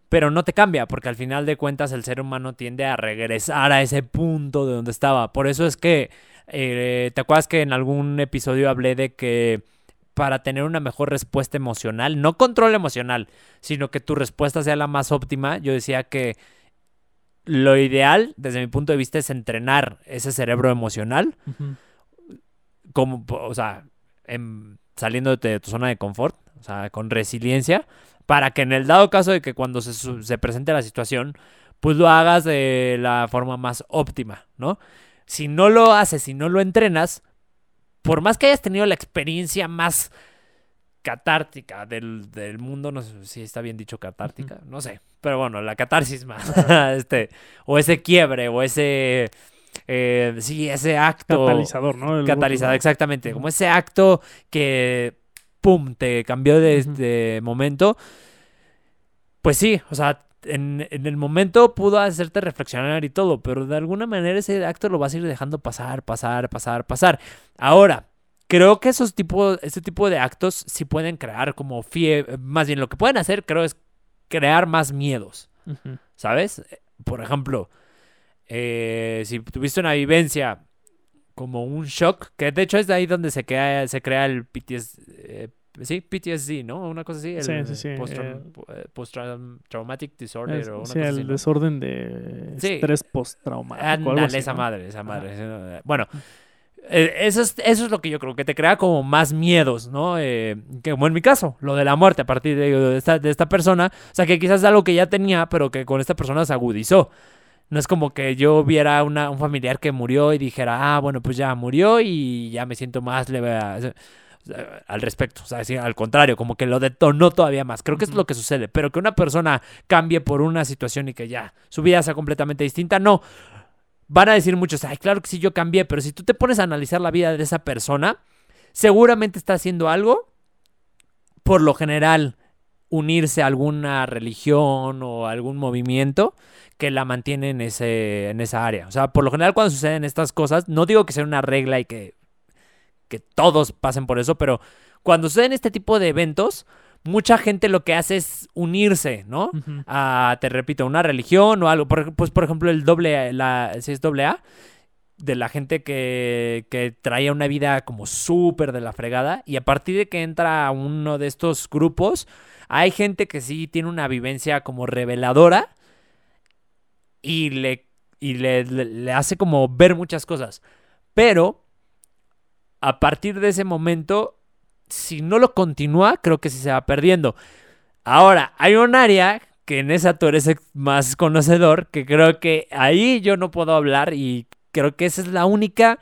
pero no te cambia, porque al final de cuentas el ser humano tiende a regresar a ese punto de donde estaba. Por eso es que, eh, ¿te acuerdas que en algún episodio hablé de que para tener una mejor respuesta emocional, no control emocional, sino que tu respuesta sea la más óptima, yo decía que lo ideal, desde mi punto de vista, es entrenar ese cerebro emocional como, o sea, em, saliéndote de tu zona de confort, o sea, con resiliencia, para que en el dado caso de que cuando se, se presente la situación, pues lo hagas de la forma más óptima, ¿no? Si no lo haces, si no lo entrenas, por más que hayas tenido la experiencia más catártica del, del mundo, no sé si está bien dicho catártica, no sé, pero bueno, la catarsis más, este, o ese quiebre, o ese, eh, sí, ese acto. Catalizador, ¿no? El Catalizador, exactamente. Como ese acto que, pum, te cambió de este momento. Pues sí, o sea, en, en el momento pudo hacerte reflexionar y todo, pero de alguna manera ese acto lo vas a ir dejando pasar, pasar, pasar, pasar. Ahora, creo que esos tipos, ese tipo de actos sí pueden crear como fiebre, más bien lo que pueden hacer, creo, es crear más miedos. ¿sabes? Por ejemplo, eh, si tuviste una vivencia como un shock, que de hecho es de ahí donde se crea, se crea el PTSD, eh, sí, PTSD, ¿no? Una cosa así, el Sí, sí, sí, eh, post-traumatic disorder Es- o una sí, cosa el así, ¿no? desorden de Sí. estrés postraumático. Ándale, esa ¿no? madre, esa madre. Bueno, eh, eso es, eso es lo que yo creo, que te crea como más miedos, ¿no? Eh, que como en mi caso, lo de la muerte a partir de, de esta, de esta persona. O sea, que quizás es algo que ya tenía, pero que con esta persona se agudizó. No es como que yo viera una, un familiar que murió y dijera, ah, bueno, pues ya murió y ya me siento más leve al respecto. O sea, sí, al contrario, como que lo detonó todavía más. Creo que es lo que sucede. Pero que una persona cambie por una situación y que ya su vida sea completamente distinta, no. Van a decir muchos, ay, claro que sí, yo cambié, pero si tú te pones a analizar la vida de esa persona, seguramente está haciendo algo, por lo general, unirse a alguna religión o algún movimiento que la mantiene en, ese, en esa área. O sea, por lo general cuando suceden estas cosas, no digo que sea una regla y que, que todos pasen por eso, pero cuando suceden este tipo de eventos, mucha gente lo que hace es unirse, ¿no? A, te repito, una religión o algo. Por, pues, por ejemplo, el doble, la, si es doble A, de la gente que, que traía una vida como súper de la fregada. Y a partir de que entra a uno de estos grupos, hay gente que sí tiene una vivencia como reveladora y le, y le, le- le hace como ver muchas cosas. Pero a partir de ese momento, si no lo continúa, creo que sí se va perdiendo. Ahora, hay un área que en esa tú eres más conocedor, que creo que ahí yo no puedo hablar y creo que esa es la única,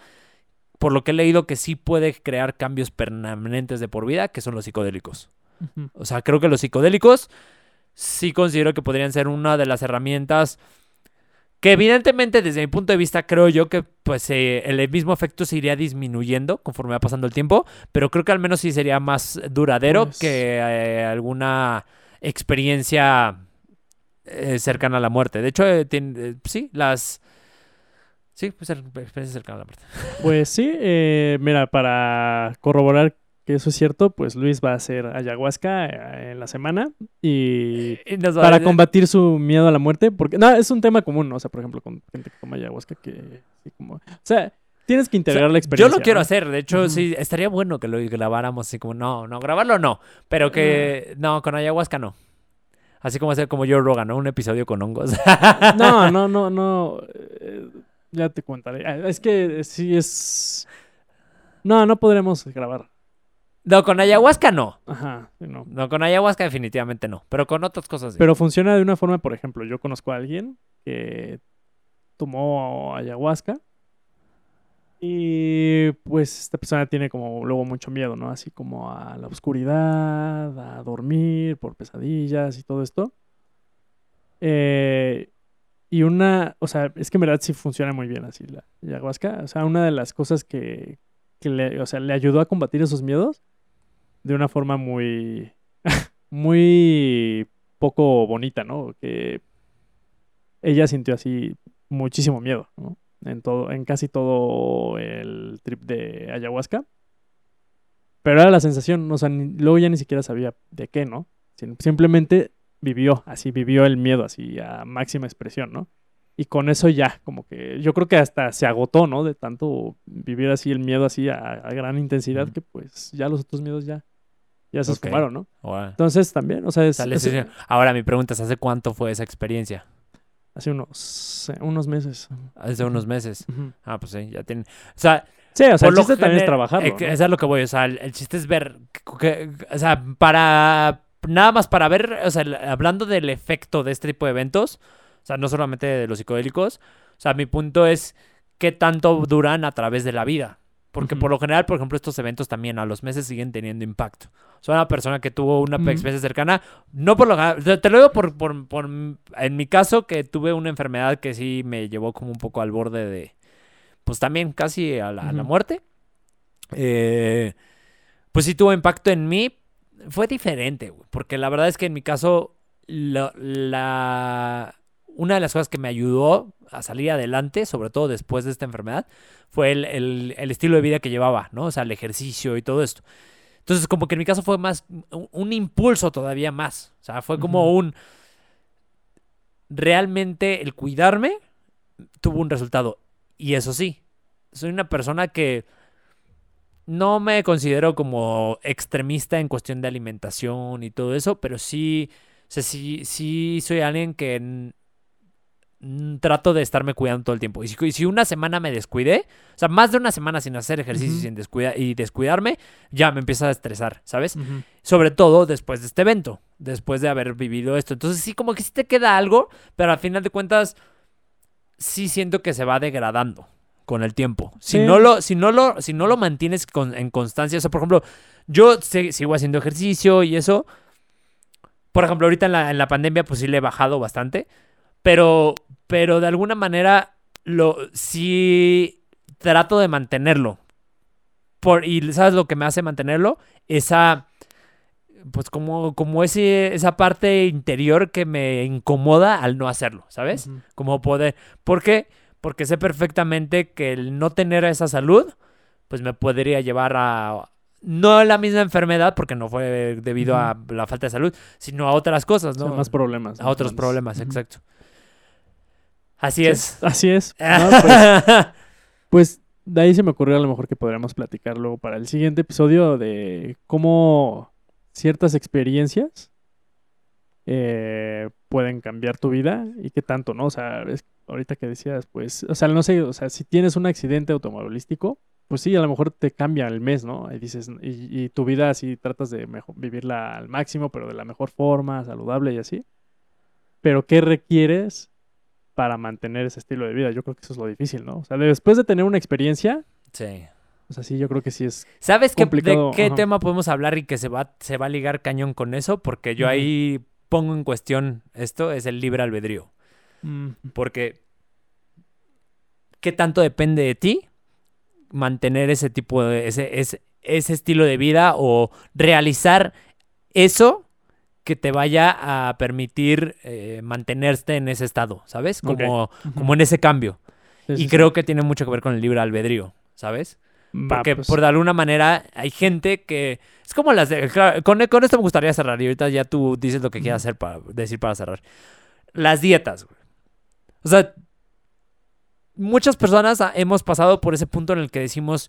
por lo que he leído, que sí puede crear cambios permanentes de por vida, que son los psicodélicos. O sea, creo que los psicodélicos sí considero que podrían ser una de las herramientas que evidentemente desde mi punto de vista creo yo que pues eh, el mismo efecto se iría disminuyendo conforme va pasando el tiempo, pero creo que al menos sí sería más duradero Pues- que eh, alguna experiencia eh, cercana a la muerte. De hecho, tiene- sí, las... Sí, pues experiencias cercanas a la muerte. Pues sí, mira, para corroborar que eso es cierto, pues Luis va a hacer ayahuasca eh, en la semana y para combatir su miedo a la muerte, porque no, es un tema común, ¿no? o sea, por ejemplo, con gente que toma ayahuasca que sí, como, o sea, tienes que O integrar sea, la experiencia. Yo lo quiero ¿no? hacer, de hecho, sí, estaría bueno que lo grabáramos así como, no, no, grabarlo no, pero que, no, con ayahuasca no. Así como hacer como Joe Rogan, ¿no? Un episodio con hongos. No, no, no, no. eh, ya te contaré. Ah, Es que sí es. No, no podremos grabar. No, con ayahuasca no. Ajá, no. No, con ayahuasca definitivamente no, pero con otras cosas sí. Pero funciona de una forma, por ejemplo, yo conozco a alguien que tomó ayahuasca y pues esta persona tiene como luego mucho miedo, ¿no? Así como a la oscuridad, a dormir por pesadillas y todo esto. Eh, y una, o sea, es que en verdad sí funciona muy bien así la ayahuasca. O sea, una de las cosas que, que le, o sea, le ayudó a combatir esos miedos de una forma muy, muy poco bonita, ¿no? Que ella sintió así muchísimo miedo, ¿no? En todo, en casi todo el trip de ayahuasca. Pero era la sensación, o sea, ni- luego ya ni siquiera sabía de qué, ¿no? Sim- Simplemente vivió, así vivió el miedo, así a máxima expresión, ¿no? Y con eso ya, como que yo creo que hasta se agotó, ¿no? De tanto vivir así el miedo así a, a gran intensidad, que pues ya los otros miedos ya, ya se Ok. esfumaron, ¿no? Entonces también, o sea, es, es- Ahora mi pregunta es, ¿hace cuánto fue esa experiencia? hace unos, eh, unos meses. Hace unos meses. Ah, pues sí, ya tienen... O sea, Sí, o sea, el chiste también es trabajarlo. eh, ¿no? Eso es lo que voy, o sea, el, el chiste es ver, que- o sea, para, nada más para ver, o sea, hablando del efecto de este tipo de eventos, o sea, no solamente de los psicodélicos, o sea, mi punto es qué tanto duran a través de la vida. Porque por lo general, por ejemplo, estos eventos también a los meses siguen teniendo impacto. O sea, una persona que tuvo una experiencia cercana, no por lo general, te, lo digo por, por, por- en mi caso, que tuve una enfermedad que sí me llevó como un poco al borde de, pues también casi a la, a la Ujú. muerte. Eh, pues sí tuvo impacto en mí. Fue diferente, güey, porque la verdad es que en mi caso, la, la- una de las cosas que me ayudó a salir adelante, sobre todo después de esta enfermedad, fue el, el- el estilo de vida que llevaba, ¿no? O sea, el ejercicio y todo esto. Entonces, como que en mi caso fue más un, un impulso todavía más. O sea, fue como un... Realmente el cuidarme tuvo un resultado. Y eso sí, soy una persona que no me considero como extremista en cuestión de alimentación y todo eso, pero sí, o sea, sí, sí soy alguien que trato de estarme cuidando todo el tiempo. Y si, una semana me descuidé, o sea, más de una semana sin hacer ejercicio y Ujú. sin descuida- y descuidarme, ya me empieza a estresar, ¿sabes? Sobre todo después de este evento, después de haber vivido esto. Entonces sí, como que sí te queda algo, pero al final de cuentas, sí siento que se va degradando con el tiempo. Si Sí. no lo, si no lo, si no lo mantienes con- en constancia, o sea, por ejemplo, yo sigo haciendo ejercicio y eso. Por ejemplo, ahorita en la, en la pandemia, pues sí le he bajado bastante. Pero, pero de alguna manera, lo, sí trato de mantenerlo. Por, y ¿sabes lo que me hace mantenerlo? Esa, pues como, como ese, esa parte interior que me incomoda al no hacerlo, ¿sabes? Como poder. ¿Por qué? Porque sé perfectamente que el no tener esa salud, pues me podría llevar a. No a la misma enfermedad, porque no fue debido a la falta de salud, sino a otras cosas, O sea, ¿no? más problemas. a ¿no? otros problemas, exacto. Así Sí, es. Así es. No, pues, pues de ahí se me ocurrió a lo mejor que podríamos platicar luego para el siguiente episodio de cómo ciertas experiencias eh, pueden cambiar tu vida y qué tanto, ¿no? O sea, es- ahorita que decías, pues, o sea, no sé, o sea, si tienes un accidente automovilístico, pues sí, a lo mejor te cambia el mes, ¿no? Y dices, y, y tu vida así tratas de mejo- vivirla al máximo, pero de la mejor forma, saludable y así. Pero ¿qué requieres para mantener ese estilo de vida? Yo creo que eso es lo difícil, ¿no? O sea, después de tener una experiencia, sí. o sea, sí, yo creo que sí es... ¿Sabes qué, de complicado, qué ajá. tema podemos hablar y que se va, se va a ligar cañón con eso? Porque yo ahí pongo en cuestión esto, es el libre albedrío. mm, Porque, ¿qué tanto depende de ti mantener ese tipo de, ese, ese, ese estilo de vida o realizar eso que te vaya a permitir eh, mantenerte en ese estado, ¿sabes? Como, como en ese cambio. Sí, y sí, sí. creo que tiene mucho que ver con el libre albedrío, ¿sabes? Va, Porque pues, por de alguna manera hay gente que... Es como las de... claro, con, con esto me gustaría cerrar y ahorita ya tú dices lo que quieras hacer para, decir para cerrar. Las dietas, güey. O sea, muchas personas hemos pasado por ese punto en el que decimos,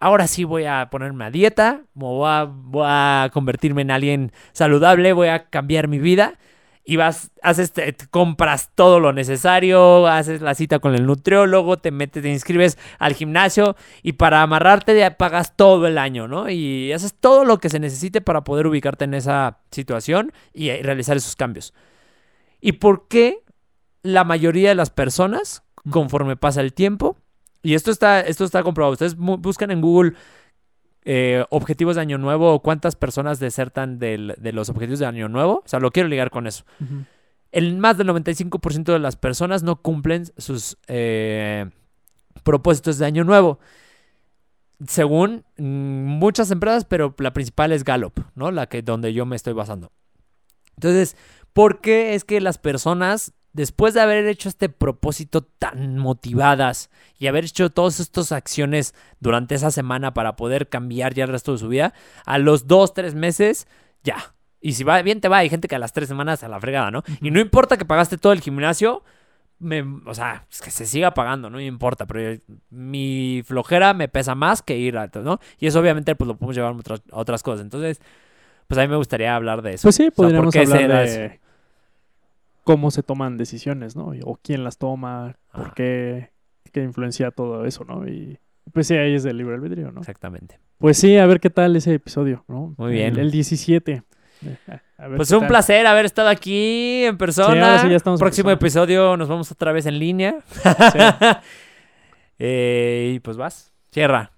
ahora sí voy a ponerme a dieta, voy a, voy a convertirme en alguien saludable, voy a cambiar mi vida. Y vas, haces, te- compras todo lo necesario, haces la cita con el nutriólogo, te metes, te inscribes al gimnasio y para amarrarte ya pagas todo el año, ¿no? Y haces todo lo que se necesite para poder ubicarte en esa situación y eh, realizar esos cambios. ¿Y por qué la mayoría de las personas, conforme pasa el tiempo, y esto está, esto está comprobado, ustedes buscan en Google eh, objetivos de año nuevo o cuántas personas desertan del- de los objetivos de año nuevo, o sea, lo quiero ligar con eso. El más del 95% de las personas no cumplen sus eh, propósitos de año nuevo. Según mm, muchas empresas, pero la principal es Gallup, ¿no? La que donde yo me estoy basando. Entonces, ¿por qué es que las personas, después de haber hecho este propósito tan motivadas y haber hecho todas estas acciones durante esa semana para poder cambiar ya el resto de su vida, a los dos, tres meses, ya. Y si va bien, te va. Hay gente que a las tres semanas a la fregada, ¿no? Y no importa que pagaste todo el gimnasio, me, o sea, es que se siga pagando, no me importa, pero yo- mi flojera me pesa más que ir a, ¿no? Y eso obviamente pues lo podemos llevar a otras, a otras cosas. Entonces, pues a mí me gustaría hablar de eso. Pues sí, O sea, ¿por podríamos hablar de cómo se toman decisiones, ¿no? O quién las toma, por qué, qué influencia todo eso, ¿no? Y pues sí, ahí es del libre albedrío, ¿no? Exactamente. Pues sí, a ver qué tal ese episodio, ¿no? Muy bien. El, el 17. Eh, Pues un tal. placer haber estado aquí en persona. ahora sí ya estamos en Próximo persona. episodio nos vamos otra vez en línea. Sí. Eh, y pues vas, cierra.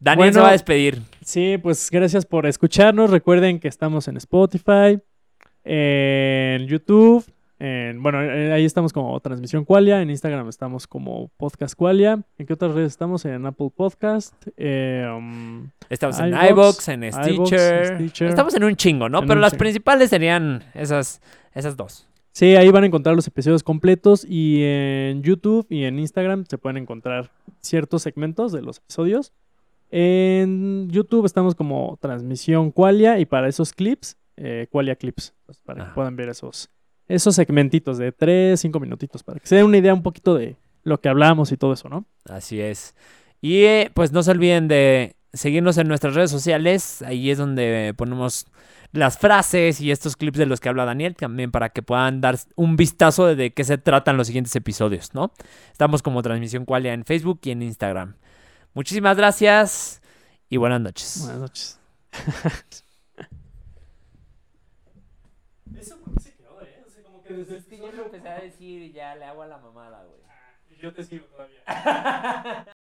Daniel Bueno. se va a despedir. Sí, pues gracias por escucharnos. Recuerden que estamos en Spotify, en YouTube, en, bueno, eh, ahí estamos como Transmisión Qualia, en Instagram estamos como Podcast Qualia. ¿En qué otras redes estamos? En Apple Podcast, eh, um, Estamos en iBox, en Stitcher. Stitcher. Estamos en un chingo, ¿no? En Pero las chingo. principales serían esas, esas dos. Sí, ahí van a encontrar los episodios completos y en YouTube y en Instagram se pueden encontrar ciertos segmentos de los episodios. En YouTube estamos como Transmisión Qualia y para esos clips, eh, Qualia Clips, pues, para Ajá. que puedan ver esos, esos segmentitos de 3, 5 minutitos, para que se den una idea un poquito de lo que hablamos y todo eso, ¿no? Así es. Y eh, pues no se olviden de seguirnos en nuestras redes sociales. Ahí es donde ponemos las frases y estos clips de los que habla Daniel, también para que puedan dar un vistazo de, de qué se tratan los siguientes episodios, ¿no? Estamos como Transmisión Qualia en Facebook y en Instagram. Muchísimas gracias y buenas noches. Buenas noches. Es que yo lo empecé a decir y ya le hago a la mamada, güey. Yo te sigo todavía.